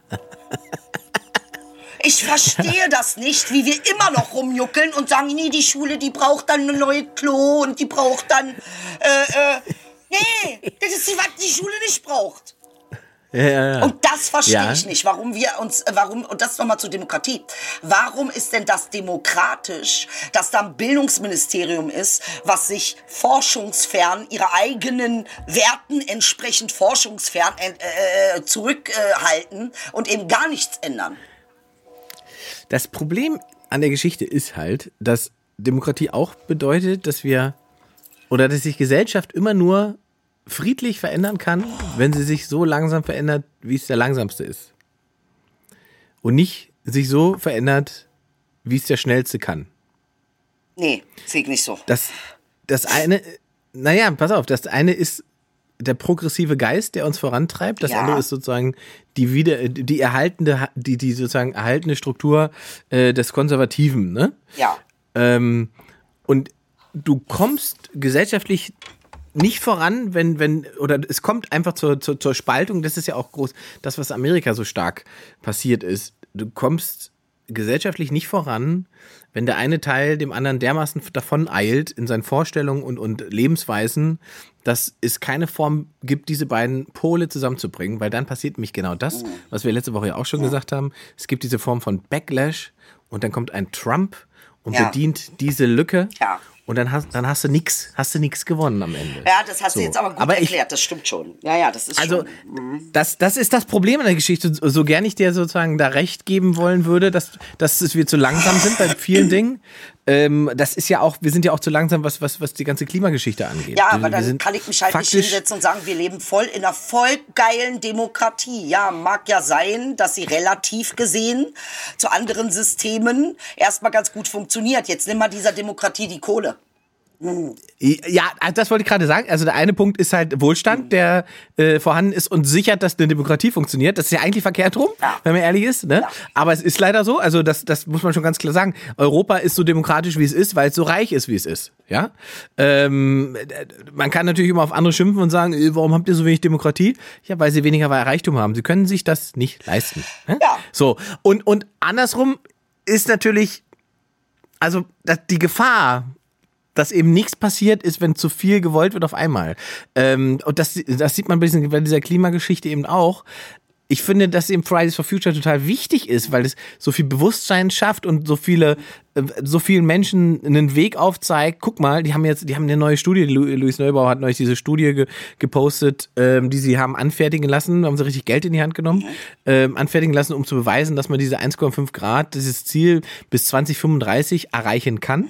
[SPEAKER 4] Ich verstehe das nicht, wie wir immer noch rumjuckeln und sagen, nee, die Schule, die braucht dann eine neue Klo und die braucht dann, äh, äh, nee, das ist die, was die Schule nicht braucht.
[SPEAKER 2] Ja.
[SPEAKER 4] Und das verstehe
[SPEAKER 2] Ja.
[SPEAKER 4] ich nicht, warum wir uns, äh, warum, und das nochmal zur Demokratie. Warum ist denn das demokratisch, dass da ein Bildungsministerium ist, was sich forschungsfern, ihre eigenen Werten entsprechend forschungsfern äh, äh, zurückhalten und eben gar nichts ändern?
[SPEAKER 2] Das Problem an der Geschichte ist halt, dass Demokratie auch bedeutet, dass wir oder dass sich Gesellschaft immer nur friedlich verändern kann, wenn sie sich so langsam verändert, wie es der langsamste ist. Und nicht sich so verändert, wie es der Schnellste kann.
[SPEAKER 4] Nee, sehe ich nicht so.
[SPEAKER 2] Das, das eine, naja, pass auf, das eine ist der progressive Geist, der uns vorantreibt. Das
[SPEAKER 4] Ja.
[SPEAKER 2] andere ist sozusagen die wieder, die erhaltende, die, die sozusagen erhaltene Struktur äh, des Konservativen, ne?
[SPEAKER 4] Ja.
[SPEAKER 2] Ähm, und du kommst gesellschaftlich nicht voran, wenn, wenn, oder es kommt einfach zur, zur, zur Spaltung, das ist ja auch groß, das, was Amerika so stark passiert ist. Du kommst gesellschaftlich nicht voran, wenn der eine Teil dem anderen dermaßen davon eilt in seinen Vorstellungen und, und Lebensweisen, dass es keine Form gibt, diese beiden Pole zusammenzubringen, weil dann passiert nämlich genau das, was wir letzte Woche ja auch schon gesagt haben. Es gibt diese Form von Backlash und dann kommt ein Trump und
[SPEAKER 4] Ja.
[SPEAKER 2] bedient diese Lücke.
[SPEAKER 4] Ja.
[SPEAKER 2] Und dann hast, dann hast du nix, hast du nix gewonnen am Ende.
[SPEAKER 4] Ja, das hast
[SPEAKER 2] So.
[SPEAKER 4] du jetzt aber gut
[SPEAKER 2] Aber ich-
[SPEAKER 4] erklärt, das stimmt schon. Ja, ja, das ist
[SPEAKER 2] Also,
[SPEAKER 4] schon.
[SPEAKER 2] das, das ist das Problem in der Geschichte. So gern ich dir sozusagen da recht geben wollen würde, dass, dass wir zu langsam sind bei vielen Dingen. Ähm, das ist ja auch, wir sind ja auch zu langsam, was, was, was die ganze Klimageschichte angeht.
[SPEAKER 4] Ja, aber
[SPEAKER 2] wir
[SPEAKER 4] dann kann ich mich halt nicht hinsetzen und sagen, wir leben voll in einer voll geilen Demokratie. Ja, mag ja sein, dass sie relativ gesehen zu anderen Systemen erstmal ganz gut funktioniert. Jetzt nimm mal dieser Demokratie die Kohle.
[SPEAKER 2] Ja, also das wollte ich gerade sagen. Also der eine Punkt ist halt Wohlstand, der äh, vorhanden ist und sichert, dass eine Demokratie funktioniert. Das ist ja eigentlich verkehrt rum,
[SPEAKER 4] Ja.
[SPEAKER 2] wenn man ehrlich ist. Ne? Aber es ist leider so. Also das, das muss man schon ganz klar sagen. Europa ist so demokratisch, wie es ist, weil es so reich ist, wie es ist. Ja, ähm, äh, man kann natürlich immer auf andere schimpfen und sagen, äh, warum habt ihr so wenig Demokratie? Ja, weil sie weniger Reichtum haben. Sie können sich das nicht leisten. Ne?
[SPEAKER 4] Ja.
[SPEAKER 2] So und und andersrum ist natürlich also die Gefahr, dass eben nichts passiert ist, wenn zu viel gewollt wird auf einmal. Ähm, und das, das sieht man bei, diesen, bei dieser Klimageschichte eben auch. Ich finde, dass eben Fridays for Future total wichtig ist, weil es so viel Bewusstsein schafft und so viele, so vielen Menschen einen Weg aufzeigt. Guck mal, die haben jetzt, die haben eine neue Studie. Lu Luis Neubauer hat neulich diese Studie ge gepostet, ähm, die sie haben anfertigen lassen, haben sie richtig Geld in die Hand genommen, ähm, anfertigen lassen, um zu beweisen, dass man diese 1,5 Grad, dieses Ziel bis 2035 erreichen kann.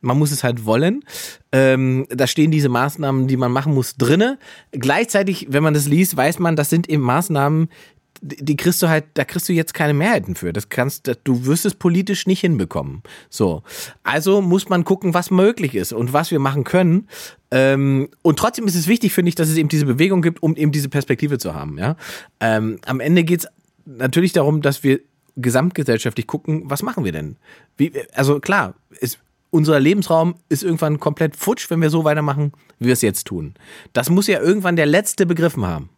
[SPEAKER 2] Man muss es halt wollen. Ähm, da stehen diese Maßnahmen, die man machen muss, drinne. Gleichzeitig, wenn man das liest, weiß man, das sind eben Maßnahmen, die kriegst du halt, da kriegst du jetzt keine Mehrheiten für. Das kannst, du wirst es politisch nicht hinbekommen. So. Also muss man gucken, was möglich ist und was wir machen können. Ähm, und trotzdem ist es wichtig, finde ich, dass es eben diese Bewegung gibt, um eben diese Perspektive zu haben. Ja? Ähm, am Ende geht's natürlich darum, dass wir gesamtgesellschaftlich gucken, was machen wir denn? Wie, also klar, ist, unser Lebensraum ist irgendwann komplett futsch, wenn wir so weitermachen, wie wir es jetzt tun. Das muss ja irgendwann der Letzte begriffen haben.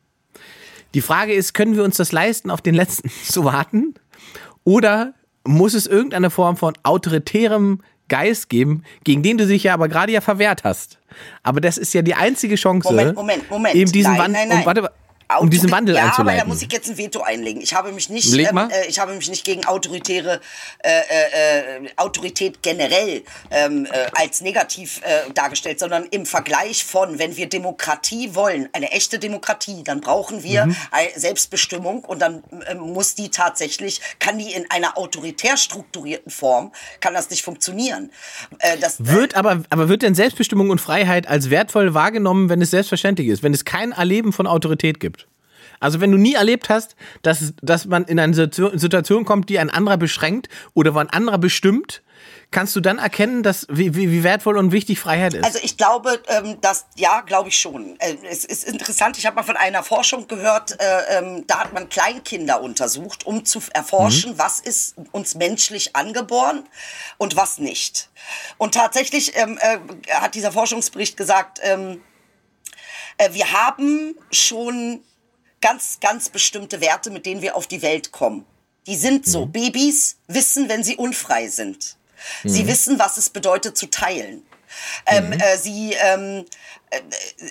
[SPEAKER 2] Die Frage ist, können wir uns das leisten, auf den letzten zu warten? Oder muss es irgendeine Form von autoritärem Geist geben, gegen den du dich ja aber gerade ja verwehrt hast? Aber das ist ja die einzige Chance,
[SPEAKER 4] Moment, Moment, Moment.
[SPEAKER 2] eben diesen
[SPEAKER 4] Nein,
[SPEAKER 2] Wandel,
[SPEAKER 4] nein, nein.
[SPEAKER 2] Um, warte, um diesen Wandel
[SPEAKER 4] ja, aber da muss ich jetzt ein Veto einlegen. Ich habe mich nicht, ähm, äh, ich habe mich nicht gegen autoritäre äh, äh, äh, Autorität generell ähm, äh, als negativ äh, dargestellt, sondern im Vergleich von, wenn wir Demokratie wollen, eine echte Demokratie, dann brauchen wir
[SPEAKER 2] Mhm.
[SPEAKER 4] Selbstbestimmung und dann ähm, muss die tatsächlich, kann die in einer autoritär strukturierten Form, kann das nicht funktionieren. Das,
[SPEAKER 2] Wird aber, aber wird denn Selbstbestimmung und Freiheit als wertvoll wahrgenommen, wenn es selbstverständlich ist, wenn es kein Erleben von Autorität gibt? Also wenn du nie erlebt hast, dass, dass man in eine Situ- Situation kommt, die ein anderer beschränkt oder wo ein anderer bestimmt, kannst du dann erkennen, dass, wie, wie, wertvoll und wichtig Freiheit ist.
[SPEAKER 4] Also ich glaube, ähm, dass ja, glaube ich schon. Äh, es ist interessant. Ich habe mal von einer Forschung gehört. Äh, ähm, da hat man Kleinkinder untersucht, um zu erforschen, was ist uns menschlich angeboren und was nicht. Und tatsächlich ähm, äh, hat dieser Forschungsbericht gesagt, ähm, äh, wir haben schon ganz, ganz bestimmte Werte, mit denen wir auf die Welt kommen. Die sind so. Babys wissen, wenn sie unfrei sind. Sie wissen, was es bedeutet zu teilen. Ähm, äh, sie, ähm, äh, äh,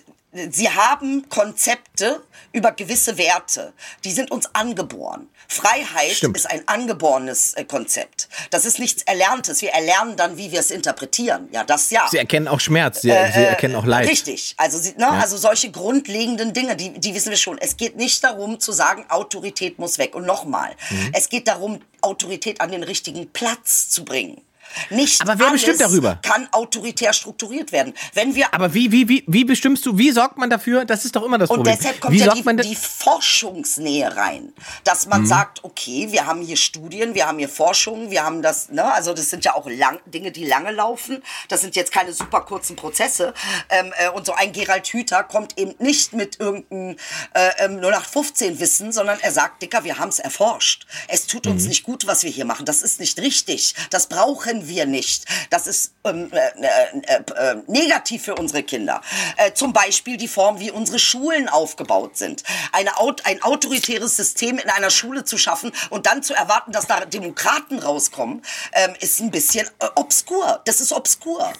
[SPEAKER 4] sie haben Konzepte über gewisse Werte. Die sind uns angeboren. Freiheit
[SPEAKER 2] Stimmt.
[SPEAKER 4] ist ein angeborenes äh, Konzept. Das ist nichts Erlerntes. Wir erlernen dann, wie wir es interpretieren. Ja, das ja.
[SPEAKER 2] sie erkennen auch Schmerz, sie, sie erkennen auch Leid.
[SPEAKER 4] Äh, Richtig. Also, sie, ne, also solche grundlegenden Dinge, die, die wissen wir schon. Es geht nicht darum zu sagen, Autorität muss weg. Und nochmal,
[SPEAKER 2] Mhm.
[SPEAKER 4] es geht darum, Autorität an den richtigen Platz zu bringen. Nicht
[SPEAKER 2] Aber wer bestimmt darüber?
[SPEAKER 4] kann autoritär strukturiert werden. Wenn wir
[SPEAKER 2] Aber wie, wie, wie, wie bestimmst du, wie sorgt man dafür? Das ist doch immer das
[SPEAKER 4] und
[SPEAKER 2] Problem.
[SPEAKER 4] deshalb kommt
[SPEAKER 2] wie
[SPEAKER 4] ja die, die Forschungsnähe rein, dass
[SPEAKER 2] Mhm.
[SPEAKER 4] man sagt, okay, wir haben hier Studien, wir haben hier Forschung, wir haben das, ne, also das sind ja auch lang, Dinge, die lange laufen. Das sind jetzt keine super kurzen Prozesse. Ähm, äh, und so ein Gerald Hüther kommt eben nicht mit irgendeinem äh, ähm, 0815 Wissen, sondern er sagt, Dicker, wir haben es erforscht. Es tut
[SPEAKER 2] Mhm.
[SPEAKER 4] uns nicht gut, was wir hier machen. Das ist nicht richtig. Das brauchen wir nicht. Das ist ähm, äh, äh, äh, negativ für unsere Kinder. Äh, zum Beispiel die Form, wie unsere Schulen aufgebaut sind. Eine, ein autoritäres System in einer Schule zu schaffen und dann zu erwarten, dass da Demokraten rauskommen, ähm, ist ein bisschen äh, obskur. Das ist obskur.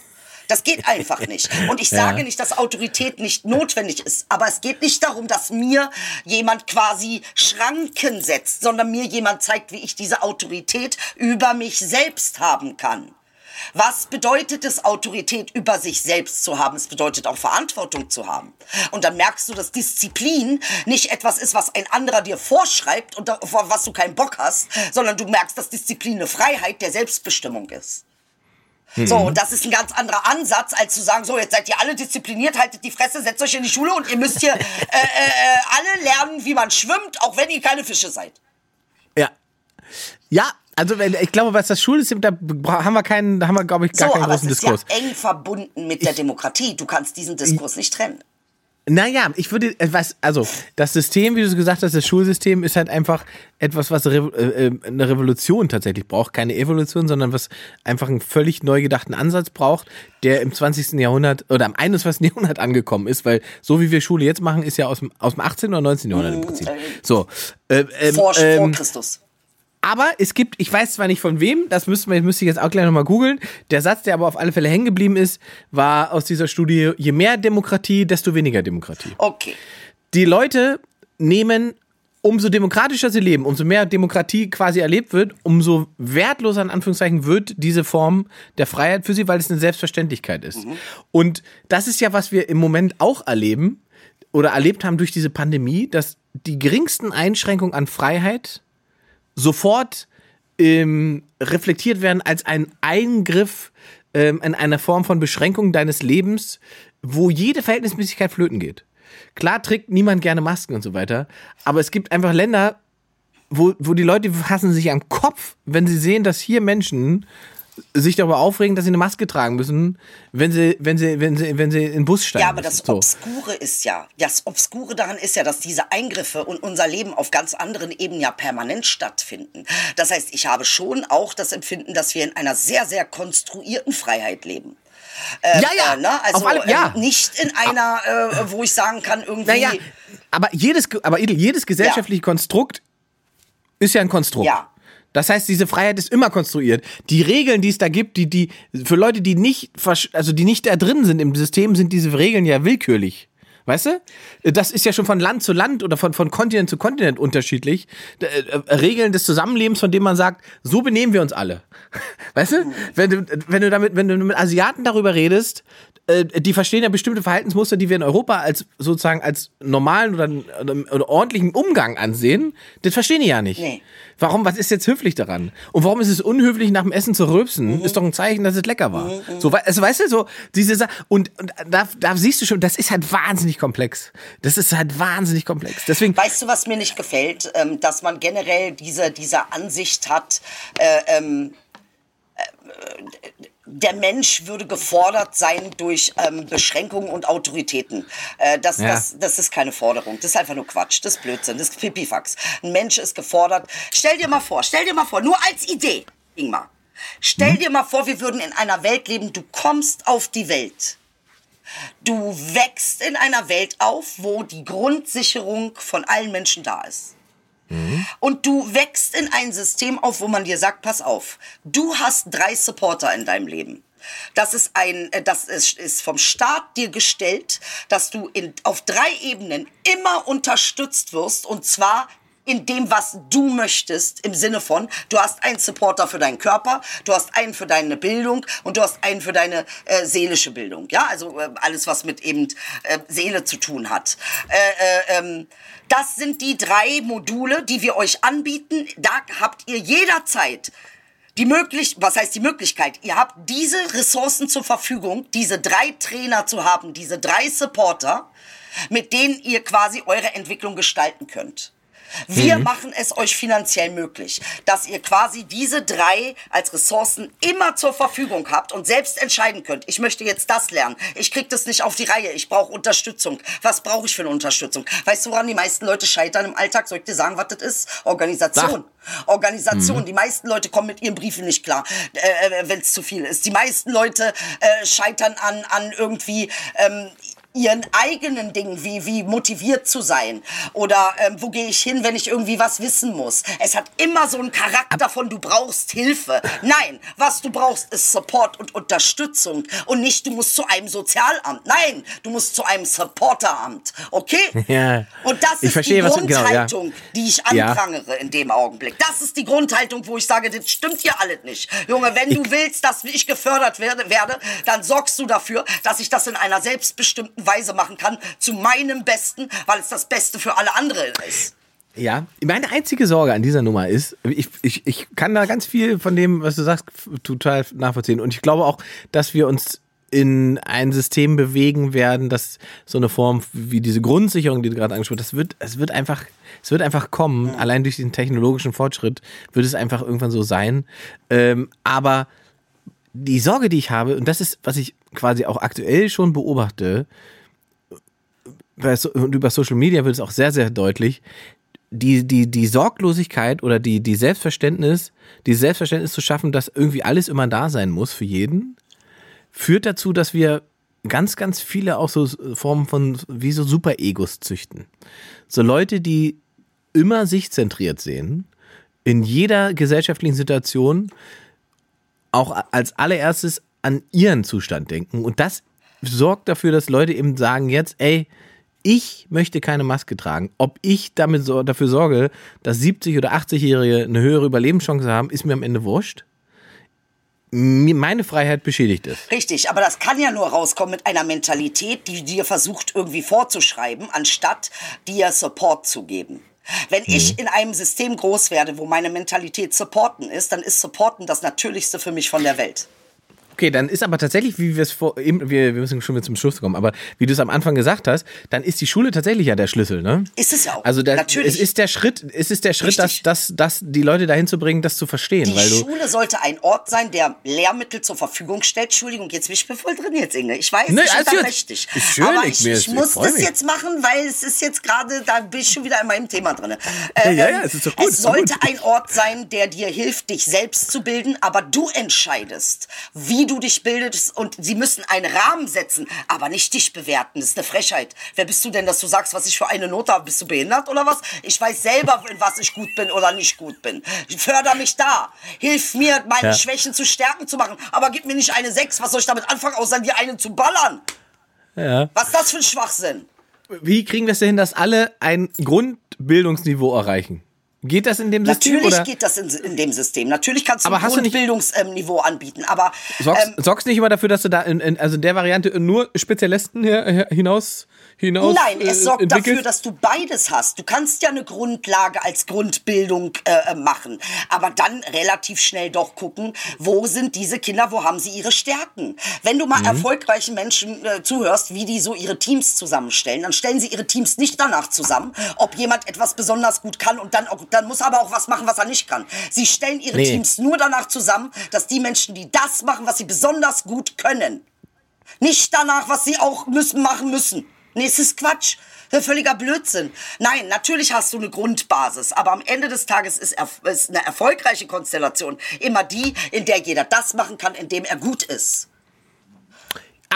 [SPEAKER 4] Das geht einfach nicht. Und ich sage
[SPEAKER 2] Ja.
[SPEAKER 4] nicht, dass Autorität nicht notwendig ist, aber es geht nicht darum, dass mir jemand quasi Schranken setzt, sondern mir jemand zeigt, wie ich diese Autorität über mich selbst haben kann. Was bedeutet es, Autorität über sich selbst zu haben? Es bedeutet auch Verantwortung zu haben. Und dann merkst du, dass Disziplin nicht etwas ist, was ein anderer dir vorschreibt und auf was du keinen Bock hast, sondern du merkst, dass Disziplin eine Freiheit der Selbstbestimmung ist. So, und das ist ein ganz anderer Ansatz, als zu sagen, so, jetzt seid ihr alle diszipliniert, haltet die Fresse, setzt euch in die Schule und ihr müsst hier äh, äh, alle lernen, wie man schwimmt, auch wenn ihr keine Fische seid.
[SPEAKER 2] Ja. Ja, also ich glaube, was das Schulsystem, da haben wir keinen, da haben wir, glaube ich, gar
[SPEAKER 4] so,
[SPEAKER 2] keinen
[SPEAKER 4] aber es
[SPEAKER 2] großen
[SPEAKER 4] ist
[SPEAKER 2] Diskurs.
[SPEAKER 4] ja eng verbunden mit der Demokratie. Du kannst diesen Diskurs nicht trennen.
[SPEAKER 2] Naja, ich würde, äh, was, also, das System, wie du es gesagt hast, das Schulsystem ist halt einfach etwas, was äh, äh, eine Revolution tatsächlich braucht. Keine Evolution, sondern was einfach einen völlig neu gedachten Ansatz braucht, der im 20. Jahrhundert oder am 21. Jahrhundert angekommen ist, weil so wie wir Schule jetzt machen, ist ja aus dem, aus dem 18. oder 19. Jahrhundert im Prinzip. So. Äh, ähm,
[SPEAKER 4] Vor, vor
[SPEAKER 2] ähm,
[SPEAKER 4] Christus.
[SPEAKER 2] Aber es gibt, ich weiß zwar nicht von wem, das müsste, man, müsste ich jetzt auch gleich nochmal googeln. Der Satz, der aber auf alle Fälle hängen geblieben ist, war aus dieser Studie, je mehr Demokratie, desto weniger Demokratie.
[SPEAKER 4] Okay.
[SPEAKER 2] Die Leute nehmen, umso demokratischer sie leben, umso mehr Demokratie quasi erlebt wird, umso wertloser in Anführungszeichen wird diese Form der Freiheit für sie, weil es eine Selbstverständlichkeit ist. Und das ist ja, was wir im Moment auch erleben oder erlebt haben durch diese Pandemie, dass die geringsten Einschränkungen an Freiheit sofort ähm, reflektiert werden als ein Eingriff ähm, in einer Form von Beschränkung deines Lebens, wo jede Verhältnismäßigkeit flöten geht. Klar trägt niemand gerne Masken und so weiter, aber es gibt einfach Länder, wo, wo die Leute fassen sich am Kopf, wenn sie sehen, dass hier Menschen sich darüber aufregen, dass sie eine Maske tragen müssen, wenn sie, wenn sie, wenn sie, wenn sie in den Bus steigen.
[SPEAKER 4] Ja, aber das
[SPEAKER 2] müssen. so.
[SPEAKER 4] Obskure ist ja, das Obskure daran ist ja, dass diese Eingriffe und unser Leben auf ganz anderen Ebenen ja permanent stattfinden. Das heißt, ich habe schon auch das Empfinden, dass wir in einer sehr, sehr konstruierten Freiheit leben. Äh,
[SPEAKER 2] Ja, ja,
[SPEAKER 4] Äh, ne? Also
[SPEAKER 2] alle- ja.
[SPEAKER 4] äh, nicht in einer, äh, wo ich sagen kann, irgendwie.
[SPEAKER 2] Naja, aber jedes, aber jedes gesellschaftliche Konstrukt ist ja ein Konstrukt.
[SPEAKER 4] Ja.
[SPEAKER 2] Das heißt, diese Freiheit ist immer konstruiert. Die Regeln, die es da gibt, die, die, für Leute, die nicht, also die nicht da drin sind im System, sind diese Regeln ja willkürlich. Weißt du? Das ist ja schon von Land zu Land oder von, von Kontinent zu Kontinent unterschiedlich. Äh, Regeln des Zusammenlebens, von denen man sagt, so benehmen wir uns alle. Weißt du? Wenn du, wenn du damit, wenn du mit Asiaten darüber redest, äh, die verstehen ja bestimmte Verhaltensmuster, die wir in Europa als sozusagen als normalen oder, oder, oder ordentlichen Umgang ansehen, das verstehen die ja nicht.
[SPEAKER 4] Nee.
[SPEAKER 2] Warum, was ist jetzt höflich daran? Und warum ist es unhöflich, nach dem Essen zu rülpsen? Ist doch ein Zeichen, dass es lecker war. So, we- also, weißt du, so, diese Sa und, und da, da siehst du schon, das ist halt wahnsinnig komplex. Das ist halt wahnsinnig komplex. Deswegen,
[SPEAKER 4] Weißt du, was mir nicht gefällt? Ähm, dass man generell diese, diese Ansicht hat, äh, ähm, äh, der Mensch würde gefordert sein durch ähm, Beschränkungen und Autoritäten. Äh, das,
[SPEAKER 2] Ja.
[SPEAKER 4] das, das ist keine Forderung. Das ist einfach nur Quatsch. Das ist Blödsinn. Das ist Pipifax. Ein Mensch ist gefordert. Stell dir mal vor, stell dir mal vor, nur als Idee, Ingmar. Stell dir mal vor, wir würden in einer Welt leben, du kommst auf die Welt. Du wächst in einer Welt auf, wo die Grundsicherung von allen Menschen da ist. Und du wächst in ein System auf, wo man dir sagt, pass auf, du hast drei Supporter in deinem Leben. Das ist ein, äh, das ist, ist vom Staat dir gestellt, dass du in, auf drei Ebenen immer unterstützt wirst und zwar in dem, was du möchtest, im Sinne von, du hast einen Supporter für deinen Körper, du hast einen für deine Bildung und du hast einen für deine äh, seelische Bildung. Ja, also äh, alles, was mit eben äh, Seele zu tun hat. Äh, äh, ähm, das sind die drei Module, die wir euch anbieten. Da habt ihr jederzeit die möglich, was heißt die Möglichkeit? Ihr habt diese Ressourcen zur Verfügung, diese drei Trainer zu haben, diese drei Supporter, mit denen ihr quasi eure Entwicklung gestalten könnt. Wir mhm. machen es euch finanziell möglich, dass ihr quasi diese drei als Ressourcen immer zur Verfügung habt und selbst entscheiden könnt. Ich möchte jetzt das lernen. Ich krieg das nicht auf die Reihe. Ich brauche Unterstützung. Was brauche ich für eine Unterstützung? Weißt du, woran die meisten Leute scheitern im Alltag? Soll ich dir sagen, was das ist? Organisation. Sag. Organisation. Mhm. Die meisten Leute kommen mit ihren Briefen nicht klar, äh, äh wenn es zu viel ist. Die meisten Leute äh, scheitern an, an irgendwie ähm, ihren eigenen Dingen, wie, wie motiviert zu sein oder ähm, wo gehe ich hin, wenn ich irgendwie was wissen muss. Es hat immer so einen Charakter von, du brauchst Hilfe. Nein, was du brauchst, ist Support und Unterstützung und nicht, du musst zu einem Sozialamt. Nein, du musst zu einem Supporteramt. Okay?
[SPEAKER 2] Ja.
[SPEAKER 4] Und das ist
[SPEAKER 2] verstehe,
[SPEAKER 4] die Grundhaltung,
[SPEAKER 2] genau, ja.
[SPEAKER 4] die ich anprangere ja. in dem Augenblick. Das ist die Grundhaltung, wo ich sage, das stimmt hier alles nicht. Junge, wenn du willst, dass ich gefördert werde, werde, dann sorgst du dafür, dass ich das in einer selbstbestimmten Weise machen kann, zu meinem Besten, weil es das Beste für alle anderen ist.
[SPEAKER 2] Ja, meine einzige Sorge an dieser Nummer ist, ich, ich, ich kann da ganz viel von dem, was du sagst, total nachvollziehen. Und ich glaube auch, dass wir uns in ein System bewegen werden, das so eine Form wie diese Grundsicherung, die du gerade angesprochen hast, das wird, es wird einfach, es wird einfach kommen. Mhm. Allein durch den technologischen Fortschritt wird es einfach irgendwann so sein. Ähm, aber die Sorge, die ich habe, und das ist, was ich quasi auch aktuell schon beobachte, und über Social Media wird es auch sehr, sehr deutlich, die, die, die Sorglosigkeit oder die, die Selbstverständnis, die Selbstverständnis zu schaffen, dass irgendwie alles immer da sein muss für jeden, führt dazu, dass wir ganz, ganz viele auch so Formen von, wie so Super-Egos züchten. So Leute, die immer sich zentriert sehen, in jeder gesellschaftlichen Situation auch als allererstes an ihren Zustand denken. Und das sorgt dafür, dass Leute eben sagen jetzt, ey, ich möchte keine Maske tragen. Ob ich damit so, dafür sorge, dass 70- oder 80-Jährige eine höhere Überlebenschance haben, ist mir am Ende wurscht. Meine Freiheit beschädigt ist.
[SPEAKER 4] Richtig, aber das kann ja nur rauskommen mit einer Mentalität, die dir versucht irgendwie vorzuschreiben, anstatt dir Support zu geben. Wenn mhm. ich in einem System groß werde, wo meine Mentalität supporten ist, dann ist supporten das Natürlichste für mich von der Welt.
[SPEAKER 2] Okay, dann ist aber tatsächlich, wie wir es vor, eben, wir, wir müssen schon wieder zum Schluss kommen, aber wie du es am Anfang gesagt hast, dann ist die Schule tatsächlich ja der Schlüssel, ne?
[SPEAKER 4] Ist es ja auch.
[SPEAKER 2] Also der, Natürlich. es ist der Schritt, es ist der Schritt, dass, dass, dass die Leute dahin zu bringen, das zu verstehen.
[SPEAKER 4] Die
[SPEAKER 2] weil du
[SPEAKER 4] Schule sollte ein Ort sein, der Lehrmittel zur Verfügung stellt. Entschuldigung, jetzt bin ich voll drin jetzt, Inge. Ich weiß,
[SPEAKER 2] ne,
[SPEAKER 4] ich
[SPEAKER 2] also,
[SPEAKER 4] richtig.
[SPEAKER 2] Ist schön,
[SPEAKER 4] aber ich,
[SPEAKER 2] ich,
[SPEAKER 4] ich muss das jetzt machen, weil es ist jetzt gerade, da bin ich schon wieder in meinem Thema drin.
[SPEAKER 2] Äh, ja, ja, es ist doch gut.
[SPEAKER 4] Es sollte ein Ort sein, der dir hilft, dich selbst zu bilden, aber du entscheidest, wie du dich bildest und sie müssen einen Rahmen setzen, aber nicht dich bewerten. Das ist eine Frechheit. Wer bist du denn, dass du sagst, was ich für eine Note habe? Bist du behindert oder was? Ich weiß selber, in was ich gut bin oder nicht gut bin. Förder mich da. Hilf mir, meine ja. Schwächen zu stärken zu machen. Aber gib mir nicht eine 6. Was soll ich damit anfangen, außer dir einen zu ballern?
[SPEAKER 2] Ja.
[SPEAKER 4] Was ist das für ein Schwachsinn?
[SPEAKER 2] Wie kriegen wir es denn hin, dass alle ein Grundbildungsniveau erreichen? Geht das in dem System?
[SPEAKER 4] Natürlich
[SPEAKER 2] oder?
[SPEAKER 4] geht das in, in, dem System. Natürlich kannst du
[SPEAKER 2] aber
[SPEAKER 4] ein Grundbildungsniveau anbieten, aber
[SPEAKER 2] sorgst, ähm, sorgst nicht immer dafür, dass du da in, in, also in der Variante nur Spezialisten hier, hinaus hinaus
[SPEAKER 4] Nein, es sorgt äh, dafür, dass du beides hast. Du kannst ja eine Grundlage als Grundbildung äh, äh, machen, aber dann relativ schnell doch gucken, wo sind diese Kinder, wo haben sie ihre Stärken. Wenn du mal mhm. erfolgreichen Menschen äh, zuhörst, wie die so ihre Teams zusammenstellen, dann stellen sie ihre Teams nicht danach zusammen, ob jemand etwas besonders gut kann und dann, auch, dann muss aber auch was machen, was er nicht kann. Sie stellen ihre nee. Teams nur danach zusammen, dass die Menschen, die das machen, was sie besonders gut können, nicht danach, was sie auch müssen machen müssen. Nee, es ist Quatsch. Völliger Blödsinn. Nein, natürlich hast du eine Grundbasis, aber am Ende des Tages ist, ist eine erfolgreiche Konstellation immer die, in der jeder das machen kann, in dem er gut ist.